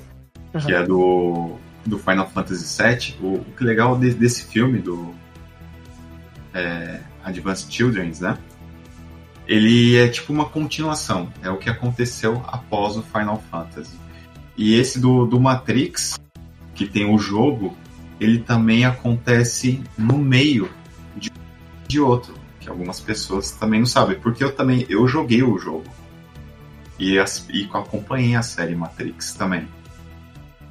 uhum. que é do, do Final Fantasy VII, o, o que é legal de, desse filme, do é, Advanced Children's, né? Ele é tipo uma continuação, é o que aconteceu após o Final Fantasy. E esse do, do Matrix, que tem o jogo, ele também acontece no meio de, de outro, que algumas pessoas também não sabem, porque eu também eu joguei o jogo e, as, e acompanhei a série Matrix também.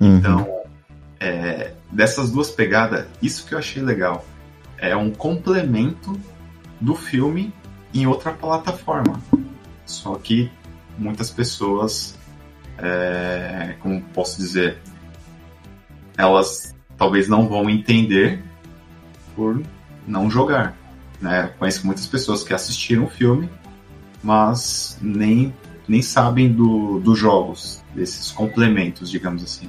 Uhum. Então, é, dessas duas pegadas, isso que eu achei legal é um complemento do filme em outra plataforma. Só que muitas pessoas, é, como posso dizer, elas talvez não vão entender por não jogar. Né? Conheço muitas pessoas que assistiram o filme, mas nem, nem sabem do, dos jogos, desses complementos, digamos assim.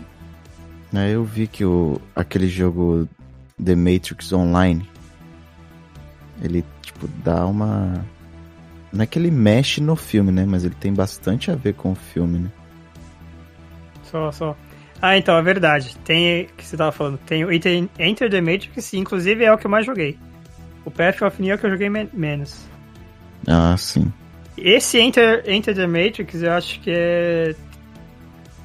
É, eu vi que o, aquele jogo The Matrix Online, ele tipo dá uma não é que ele mexe no filme, né? Mas ele tem bastante a ver com o filme, né? Só, só. Ah, então, é verdade. Tem que você tava falando. Tem o Enter the Matrix, inclusive é o que eu mais joguei. O Path of Neo é que eu joguei me menos. Ah, sim. Esse Enter, Enter the Matrix, eu acho que é...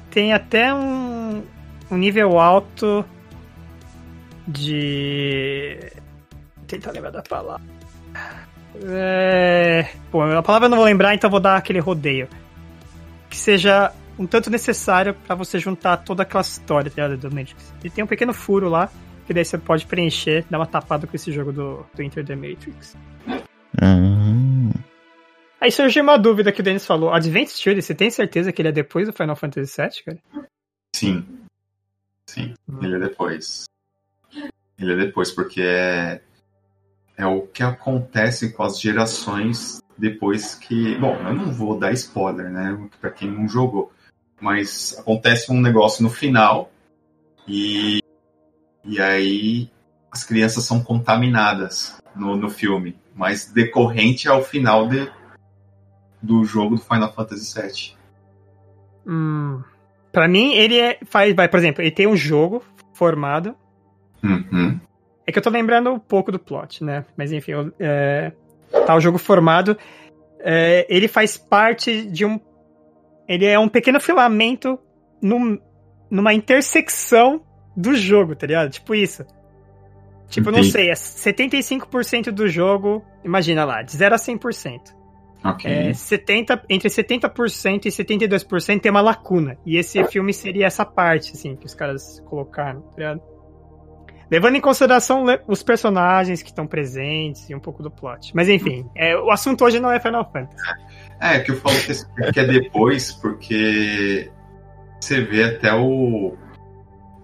tem até um, um nível alto de. Tentar lembrar da palavra. É... Pô, a palavra eu não vou lembrar, então vou dar aquele rodeio. Que seja um tanto necessário para você juntar toda aquela história tá, do Matrix. E tem um pequeno furo lá, que daí você pode preencher, dar uma tapada com esse jogo do, do Enter the Matrix. Uhum. Aí surgiu uma dúvida que o Dennis falou. Advent Children, você tem certeza que ele é depois do Final Fantasy VII, cara? Sim. Sim, hum. ele é depois. Ele é depois, porque é é o que acontece com as gerações depois que. Bom, eu não vou dar spoiler, né? Para quem não jogou. Mas acontece um negócio no final e, e aí as crianças são contaminadas no, no filme, mas decorrente ao final de, do jogo do Final Fantasy VII. Hum, para mim, ele é, faz, vai, por exemplo, ele tem um jogo formado. Uhum. É que eu tô lembrando um pouco do plot, né? Mas enfim, é, tá o jogo formado. É, ele faz parte de um. Ele é um pequeno filamento num, numa intersecção do jogo, tá ligado? Tipo isso. Tipo, Entendi. não sei, é 75% do jogo, imagina lá, de 0 a 100%. Ok. É, 70, entre 70% e 72% tem uma lacuna. E esse filme seria essa parte, assim, que os caras colocaram, tá ligado? Levando em consideração os personagens que estão presentes e um pouco do plot. Mas enfim, é, o assunto hoje não é Final Fantasy. É, que eu falo que, é depois, porque você vê até o,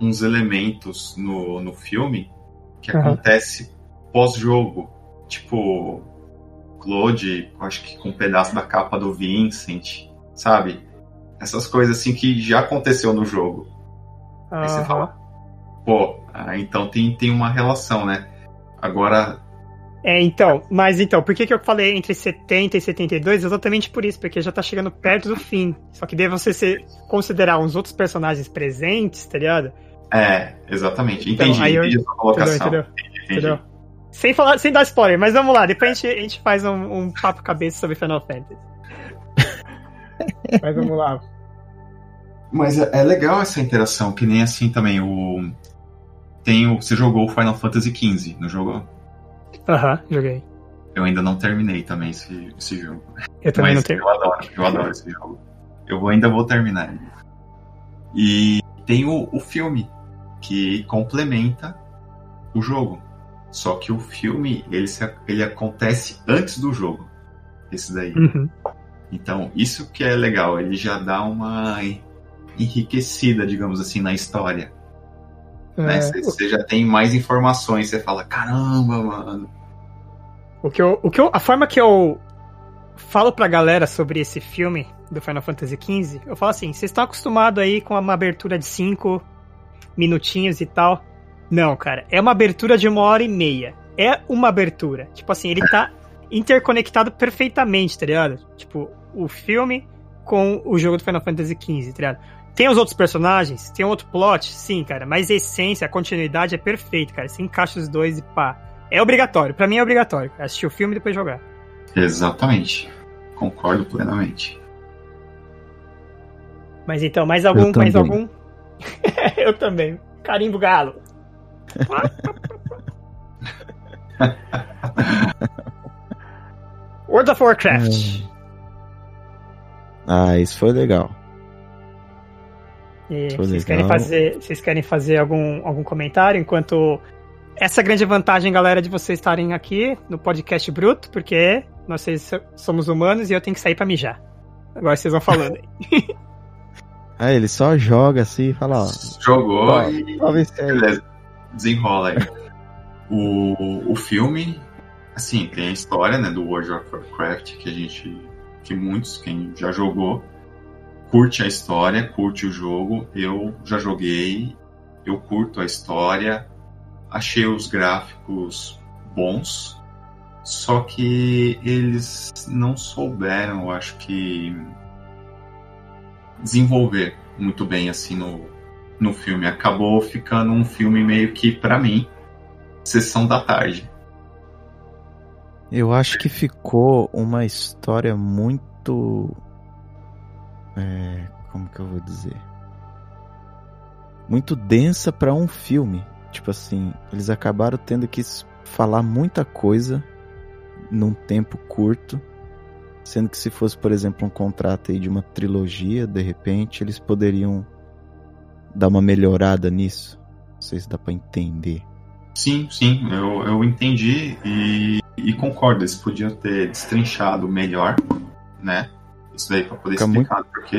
uns elementos no, no filme que uhum. acontece pós-jogo. Tipo, Claude, acho que com um pedaço da capa do Vincent, sabe? Essas coisas assim que já aconteceu no jogo. Uhum. Aí você fala, pô, Ah, então tem, tem uma relação, né? Agora, É, então, mas então, por que, que eu falei entre 70 e 72? Exatamente por isso, porque já tá chegando perto do fim. Só que daí você se considerar uns outros personagens presentes, tá ligado? é, exatamente. Então, Entendi, aí eu- entendi a colocação. Entendeu? Entendi. Entendeu? Sem falar, sem dar spoiler, mas vamos lá, depois a gente, a gente faz um, um papo cabeça sobre Final Fantasy. mas vamos lá. Mas é, é legal essa interação, que nem assim também o. Tem o. Você jogou o Final Fantasy XV, não jogou? Aham, joguei. Eu ainda não terminei também esse, esse jogo. Eu também Mas não tenho. eu adoro, eu adoro esse jogo. Eu vou- ainda vou terminar ele. E tem o, o filme, que complementa o jogo. Só que o filme, ele, se- ele acontece antes do jogo. Esse daí. Uhum. Então, isso que é legal, ele já dá uma enriquecida, digamos assim, na história. Né? É, Você você já tem mais informações, você fala, caramba, mano. O que eu, o que eu, a forma que eu falo pra galera sobre esse filme do Final Fantasy XV, eu falo assim: vocês estão acostumados aí com uma abertura de 5 minutinhos e tal. Não, cara, é uma abertura de uma hora e meia. É uma abertura. Tipo assim, ele tá interconectado perfeitamente, tá ligado? Tipo, o filme com o jogo do Final Fantasy XV, tá ligado? Tem os outros personagens, tem outro plot, sim, cara, mas a essência, a continuidade é perfeita, cara. Você encaixa os dois e pá. É obrigatório, pra mim é obrigatório. Assistir o filme e depois jogar. Exatamente. Concordo plenamente. Mas então, mais algum, mais algum? eu também. Carimbo galo. World of Warcraft. Ah, isso foi legal. E vocês querem fazer, vocês querem fazer algum, algum comentário enquanto essa é grande vantagem, galera, de vocês estarem aqui no podcast bruto, porque nós seis somos humanos e eu tenho que sair pra mijar. Agora vocês vão falando aí. Ah, ele só joga assim e fala, ó. Jogou Ó, e Talvez aí. beleza, desenrola aí. O, o filme, assim, tem a história né, do World of Warcraft, que a gente, que muitos, quem já jogou, curte a história, curte o jogo. Eu já joguei, eu curto a história, achei os gráficos bons, só que eles não souberam, eu acho que, desenvolver muito bem assim no, no filme. Acabou ficando um filme meio que, pra mim, sessão da tarde. Eu acho que ficou uma história muito. É, como que eu vou dizer? Muito densa pra um filme. Tipo assim, eles acabaram tendo que falar muita coisa num tempo curto. Sendo que se fosse, por exemplo, um contrato aí de uma trilogia, de repente, eles poderiam dar uma melhorada nisso. Não sei se dá pra entender. Sim, sim, eu, eu entendi e, e concordo. Eles podiam ter destrinchado melhor, né? Isso daí pra poder Fica explicar, porque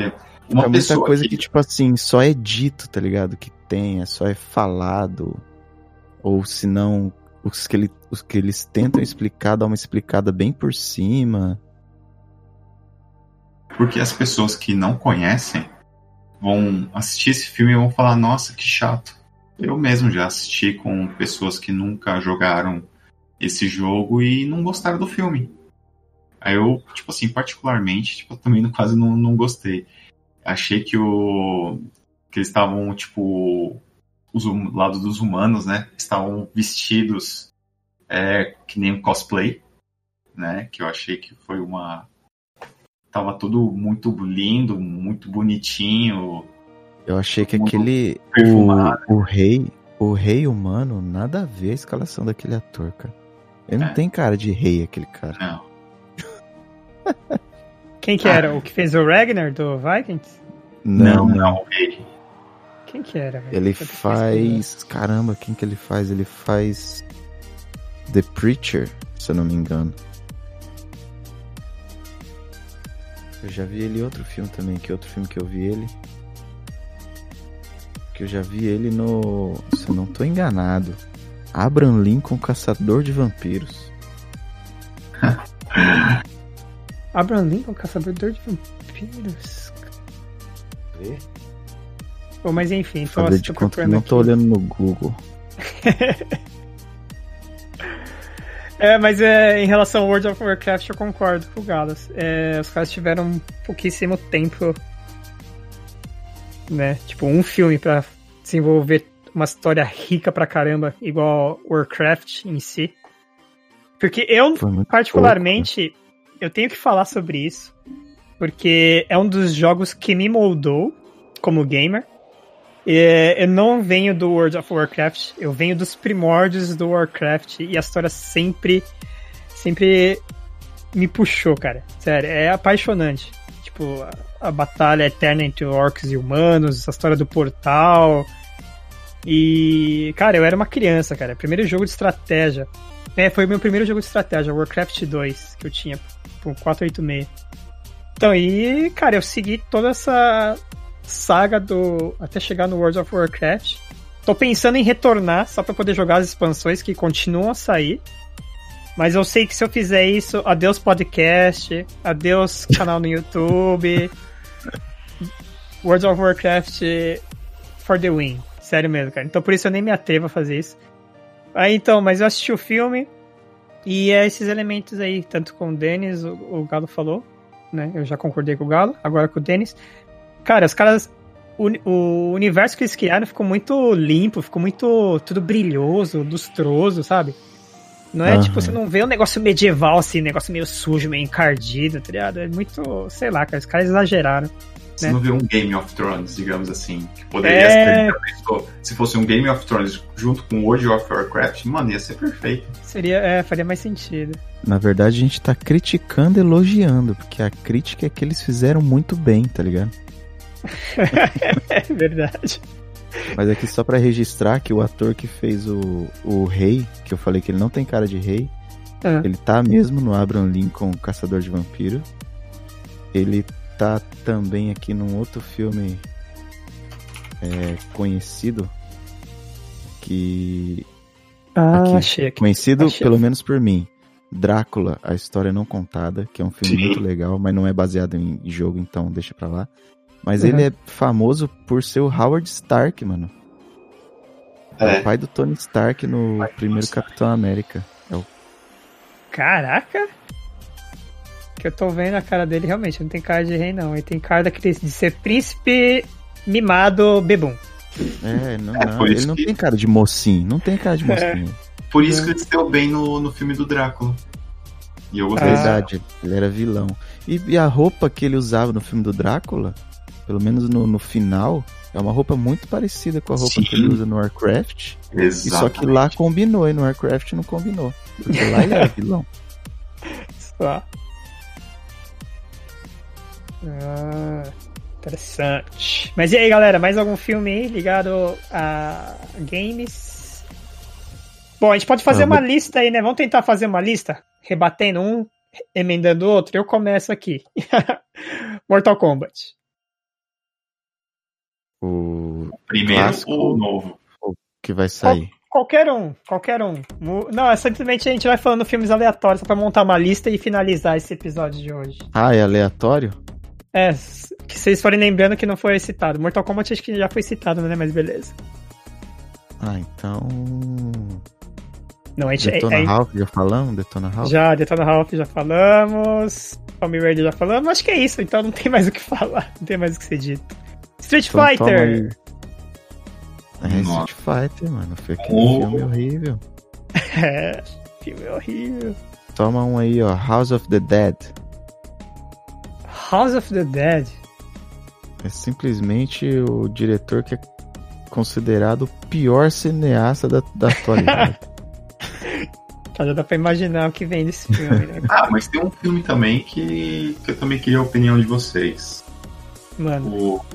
uma Fica muita coisa que, que, tipo assim, só é dito, tá ligado? Que tem, é só é falado. Ou se não, os que, ele, os que eles tentam explicar, dá uma explicada bem por cima. porque as pessoas que não conhecem vão assistir esse filme e vão falar, nossa, que chato. Eu mesmo já assisti com pessoas que nunca jogaram esse jogo e não gostaram do filme. Aí eu, tipo assim, particularmente, tipo, também não- quase não, não gostei. Achei que o. que eles estavam, tipo. Os hum- lados dos humanos, né? Estavam vestidos é, que nem um cosplay, né? Que eu achei que foi uma. Tava tudo muito lindo, muito bonitinho. Eu achei que aquele. O, o rei. O rei humano, nada a ver a escalação daquele ator, cara. Ele É. não tem cara de rei, aquele cara. Não. Quem que era? O que fez o Ragnar do Vikings? Não, não. Quem que era? velho? Ele faz. Caramba, quem que ele faz? Ele faz. The Preacher, se eu não me engano. Eu já vi ele em outro filme também. Que outro filme que eu vi ele? Que eu já vi ele no. Se eu não tô enganado. Abraham Lincoln, Caçador de Vampiros. Abraham Lincoln, caçador de vampiros. Vê? Bom, mas enfim, tô, Fazer de conta não tô olhando no Google. É, mas é, em relação ao World of Warcraft eu concordo com o Galas. É, os caras tiveram pouquíssimo tempo, né? Tipo, um filme pra desenvolver uma história rica pra caramba, igual Warcraft em si. Porque eu, particularmente, pouco. Eu tenho que falar sobre isso. Porque é um dos jogos que me moldou como gamer. eu não venho do World of Warcraft, eu venho dos primórdios do Warcraft e a história sempre, sempre me puxou, cara. Sério, é apaixonante. Tipo, a, a batalha eterna entre orcs e humanos, a história do portal. E, cara, eu era uma criança, cara. Primeiro jogo de estratégia. É, foi o meu primeiro jogo de estratégia, Warcraft 2, que eu tinha, por 486. Então, e, cara, eu segui toda essa saga do. até chegar no World of Warcraft. Tô pensando em retornar só pra poder jogar as expansões que continuam a sair. Mas eu sei que se eu fizer isso, adeus podcast, adeus canal no YouTube. World of Warcraft for the win. Sério mesmo, cara. Então por isso eu nem me atrevo a fazer isso. Aí então, mas eu assisti o filme e é esses elementos aí, tanto com o Denis, o, o Galo falou, né? Eu já concordei com o Galo, agora com o Denis. Cara, os caras. O, o universo que eles criaram ficou muito limpo, ficou muito. tudo brilhoso, lustroso, sabe? Não é uhum. tipo, você não vê um negócio medieval assim, negócio meio sujo, meio encardido, tá ligado? É muito. sei lá, cara, os caras exageraram. Você né? não vê um Game of Thrones, digamos assim, que poderia é... ser. Se fosse um Game of Thrones junto com World of Warcraft, mano, ia ser perfeito. Seria, é, faria mais sentido. Na verdade, a gente tá criticando elogiando, porque a crítica é que eles fizeram muito bem, tá ligado? é verdade. Mas aqui só para registrar que o ator que fez o, o rei, que eu falei que ele não tem cara de rei, ah. ele tá mesmo no Abraham Lincoln Caçador de Vampiro. Ele tá também aqui num outro filme é, conhecido que ah, aqui, achei aqui. conhecido achei. pelo menos por mim. Drácula, a história não contada, que é um filme Sim. muito legal, mas não é baseado em jogo, então deixa pra lá. Mas uhum. ele é famoso por ser o Howard Stark, mano. É, é o pai do Tony Stark no primeiro Capitão América. É o... Caraca! que eu tô vendo a cara dele, realmente, não tem cara de rei, não. Ele tem cara de ser príncipe mimado bebum. É, não, é, não ele não que... tem cara de mocinho, não tem cara de é. mocinho. É. Por isso que ele se deu bem no, no filme do Drácula. E eu gostei. Verdade, ele era vilão. E, e, a roupa que ele usava no filme do Drácula, pelo menos no, no final, é uma roupa muito parecida com a roupa Sim. que ele usa no Warcraft. Exatamente. E só que lá combinou e no Warcraft não combinou. Porque lá ele era vilão. Só. Ah, interessante. Mas e aí, galera, mais algum filme aí ligado a games? Bom, a gente pode fazer ah, uma lista aí, né? Vamos tentar fazer uma lista, rebatendo um, emendando o outro. Eu começo aqui. Mortal Kombat. O primeiro clássico, ou o novo? que vai sair. qualquer um, qualquer um. Não, é simplesmente a gente vai falando filmes aleatórios para montar uma lista e finalizar esse episódio de hoje. Ah, é aleatório? É, que vocês forem lembrando que não foi citado. Mortal Kombat acho que já foi citado, né? Mas beleza. Ah, então. Não, a gente, Detona é, é... Ralph, já falamos? Detona Ralph? Já, Detona Ralph já falamos. Tommy Raider já falamos. Acho que é isso, então não tem mais o que falar. Não tem mais o que ser dito. Street então, Fighter! É, Street Fighter, mano. Foi aquele oh. filme horrível. é, filme horrível. Toma um aí, ó. House of the Dead. House of the Dead. É simplesmente o diretor que é considerado o pior cineasta da, da atualidade. Já dá pra imaginar o que vem desse filme, né? ah, mas tem um filme também que, que eu também queria a opinião de vocês. Mano. O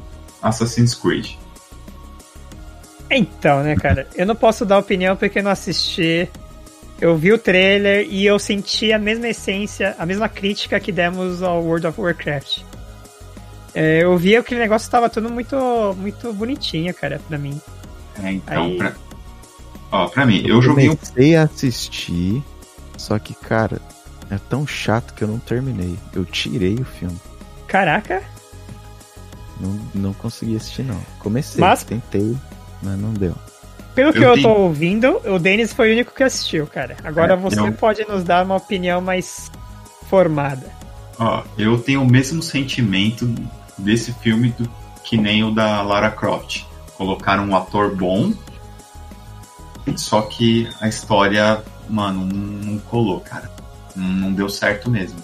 Assassin's Creed. Então, né, cara? Eu não posso dar opinião porque eu não assisti eu vi o trailer e eu senti a mesma essência, a mesma crítica que demos ao World of Warcraft. É, eu vi que aquele negócio tava tudo muito, muito bonitinho, cara, pra mim. É, então, Aí... pra... Ó, pra mim, eu, eu joguei um... comecei a assistir, só que, cara, é tão chato que eu não terminei. Eu tirei o filme. Caraca! Não, não consegui assistir, não. Comecei, mas... tentei, mas não deu. Pelo que Eu eu, tenho- tô ouvindo, o Denis foi o único que assistiu, cara. Agora É, você eu- pode nos dar uma opinião mais formada. Ó, eu tenho o mesmo sentimento desse filme do- que nem o da Lara Croft. Colocaram um ator bom, só que a história, mano, não, não colou, cara. Não, não deu certo mesmo.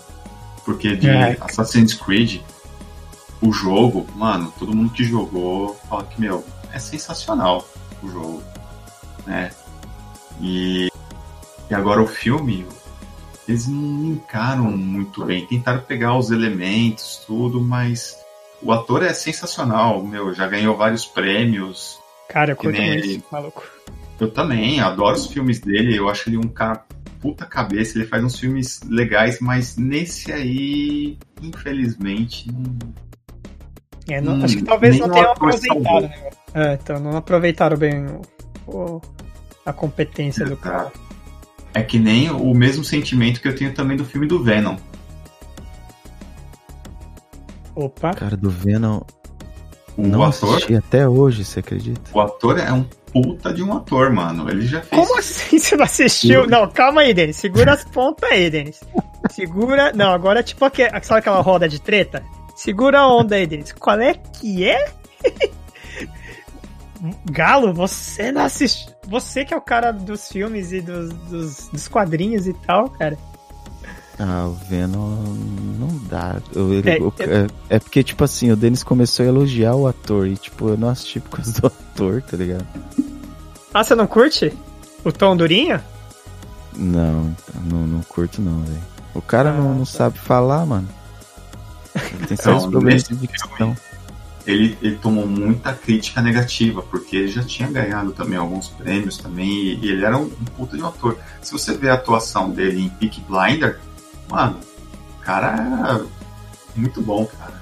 Porque de É. Assassin's Creed, o jogo, mano, todo mundo que jogou fala que, meu, é sensacional o jogo. Né? E, e agora o filme, eles não encaram muito bem. Tentaram pegar os elementos, tudo, mas o ator é sensacional, meu, já ganhou vários prêmios. Cara, eu curto muito, ele. maluco. Eu também, adoro os filmes dele, eu acho ele um cara puta cabeça, ele faz uns filmes legais, mas nesse aí, infelizmente, não, É, não- Hum, acho que talvez nem não tenham aproveitado. Né? É, então não aproveitaram bem o, o- a competência do cara. é que nem o mesmo sentimento que eu tenho também do filme do Venom. Opa. Cara, do Venom, O não ator, assisti até hoje, você acredita? o ator é um puta de um ator, mano. Ele já fez Como assim você não assistiu? Não, calma aí, Denis. Segura as pontas aí, Denis. Segura. Não, agora é tipo aque- sabe aquela roda de treta? Segura a onda aí, Denis. Qual é que é? Galo, você não assistiu. Você que é o cara dos filmes e dos, dos, dos quadrinhos e tal, cara. Ah, o Venom não dá. Eu- ele- É, o- é, é porque, tipo assim, o Denis começou a elogiar o ator e, tipo, eu não assisti por causa do ator, tá ligado? Ah, você não curte? O tom durinho? Não, então, não, não curto não, velho. O cara não, Ah, não tá. sabe falar, mano. Ele tem sérios Não, problemas de dicção. ele, ele tomou muita crítica negativa, porque ele já tinha ganhado também alguns prêmios também, e, e ele era um, um puta de um ator. Se você vê a atuação dele em Peak Blinder, mano, o cara era muito bom, cara.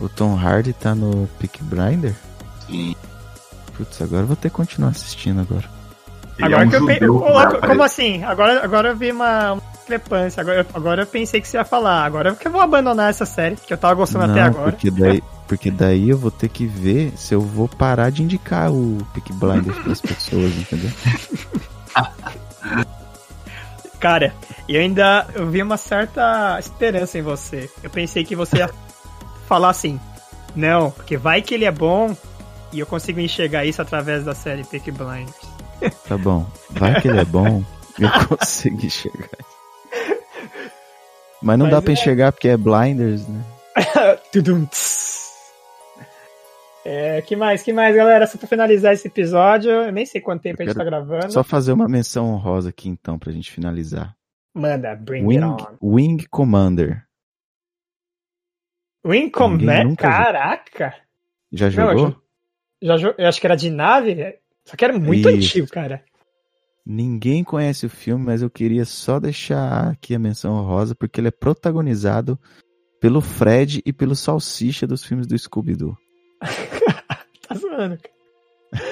O Tom Hardy tá no Peak Blinder? Sim. Putz, agora eu vou ter que continuar assistindo agora. Ele agora é um que eu pe... judeu Ô, vai Como assim? Agora, agora eu vi uma discrepância. Agora, eu- agora eu pensei que você ia falar. Agora que eu vou abandonar essa série, que eu tava gostando até não, agora. porque daí, porque daí eu vou ter que ver se eu vou parar de indicar o Peak Blinder pras pessoas, entendeu? Cara, eu ainda eu vi uma certa esperança em você. Eu pensei que você ia falar assim. Não, porque vai que ele é bom e eu consigo enxergar isso através da série Peaky Blinders. Tá bom. Vai que ele é bom, eu consigo enxergar. Mas não Mas dá pra é- enxergar porque é blinders, né? Tudum. É, que mais, que mais, galera? Só pra finalizar esse episódio, eu nem sei quanto tempo Eu a gente tá gravando. Só fazer uma menção honrosa aqui então pra gente finalizar. Manda, bring Wing, it on. Wing Commander. Wing Commander? Caraca! Já Não, eu jogou? Já, jo- eu acho que era de nave, só que era muito Isso. antigo, cara. Ninguém conhece o filme, mas eu queria só deixar aqui a menção honrosa porque ele é protagonizado pelo Fred e pelo Salsicha dos filmes do Scooby-Doo. Tá zoando, cara.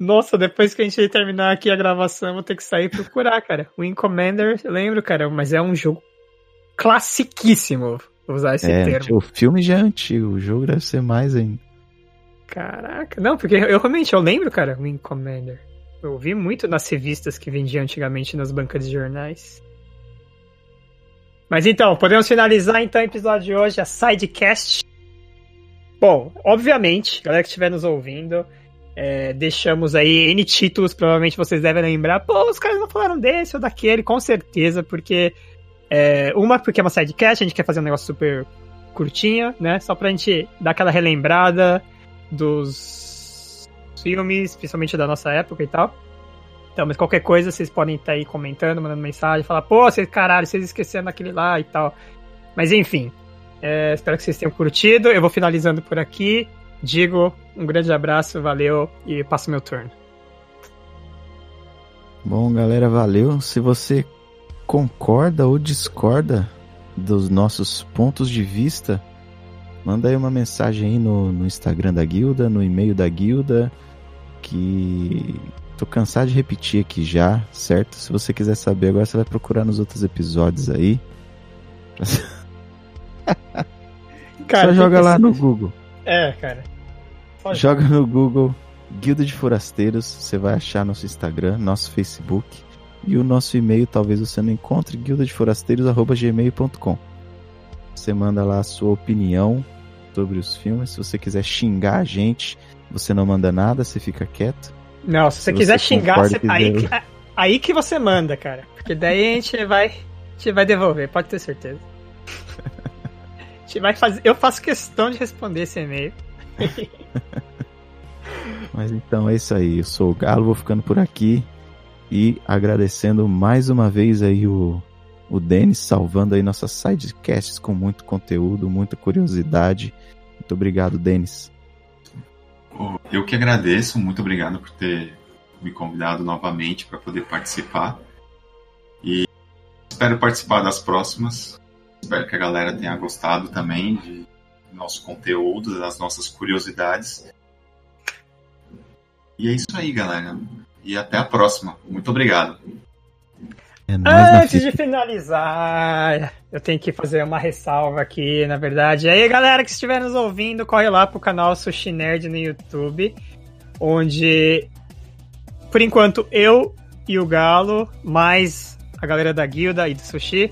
Nossa, depois que a gente terminar aqui a gravação, eu vou ter que sair procurar, cara. Wing Commander, lembro, cara, mas é um jogo classiquíssimo, vou usar esse É, termo. o filme já é antigo, o jogo deve ser mais ainda. Caraca, não, porque eu realmente eu lembro, cara, Wing Commander. Eu vi muito nas revistas que vendiam antigamente nas bancas de jornais. Mas então, podemos finalizar então o episódio de hoje, a Sidecast. Bom, obviamente, galera que estiver nos ouvindo, é, deixamos aí N títulos, provavelmente vocês devem lembrar. Pô, os caras não falaram desse ou daquele, com certeza, porque. é, uma, porque é uma sidecast, a gente quer fazer um negócio super curtinho, né? Só pra gente dar aquela relembrada dos filmes, principalmente da nossa época e tal. Então, mas qualquer coisa vocês podem estar aí comentando, mandando mensagem, falar, pô, vocês, caralho, vocês esqueceram daquele lá e tal. Mas enfim, é, espero que vocês tenham curtido. Eu vou finalizando por aqui. Digo um grande abraço, valeu e passo meu turno. Bom, galera, valeu. Se você concorda ou discorda dos nossos pontos de vista, manda aí uma mensagem aí no, no Instagram da guilda, no e-mail da guilda, que tô cansado de repetir aqui já, certo? Se você quiser saber, agora você vai procurar nos outros episódios aí. Só tem joga lá no Google. É, cara. Só Joga no Google Guilda de Forasteiros, você vai achar nosso Instagram, nosso Facebook e o nosso e-mail, talvez você não encontre, guildadeforasteiros.gmail.com. Você manda lá a sua opinião sobre os filmes. Se você quiser xingar a gente, você não manda nada, você fica quieto. Não, se você, se quiser xingar, você... aí, que, aí que você manda, cara. Porque daí a gente vai, a gente vai devolver, pode ter certeza. a gente vai fazer, eu faço questão de responder esse e-mail. Mas então é isso aí. Eu sou o Galo, vou ficando por aqui e agradecendo mais uma vez aí o, o Denis salvando aí nossas sidecasts com muito conteúdo, muita curiosidade. Muito obrigado, Denis. Eu que agradeço, muito obrigado por ter me convidado novamente para poder participar. E espero participar das próximas. Espero que a galera tenha gostado também de nosso conteúdo, das nossas curiosidades. E é isso aí, galera. E até a próxima. Muito obrigado. É Antes de finalizar, eu tenho que fazer uma ressalva aqui, na verdade. E aí, galera que estiver nos ouvindo, corre lá pro canal Sushi Nerd no YouTube, onde, por enquanto, eu e o Galo, mais a galera da guilda e do Sushi,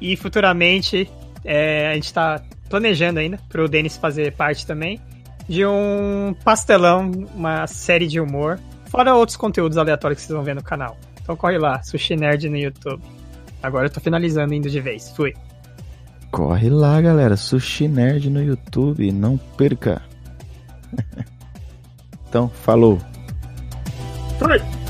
e futuramente é, a gente tá planejando ainda pro Denis fazer parte também, de um pastelão, uma série de humor, fora outros conteúdos aleatórios que vocês vão ver no canal. Então corre lá, Sushi Nerd no YouTube. Agora eu tô finalizando indo de vez. Fui. Corre lá, galera. Sushi Nerd no YouTube. Não perca. então, falou. Fui.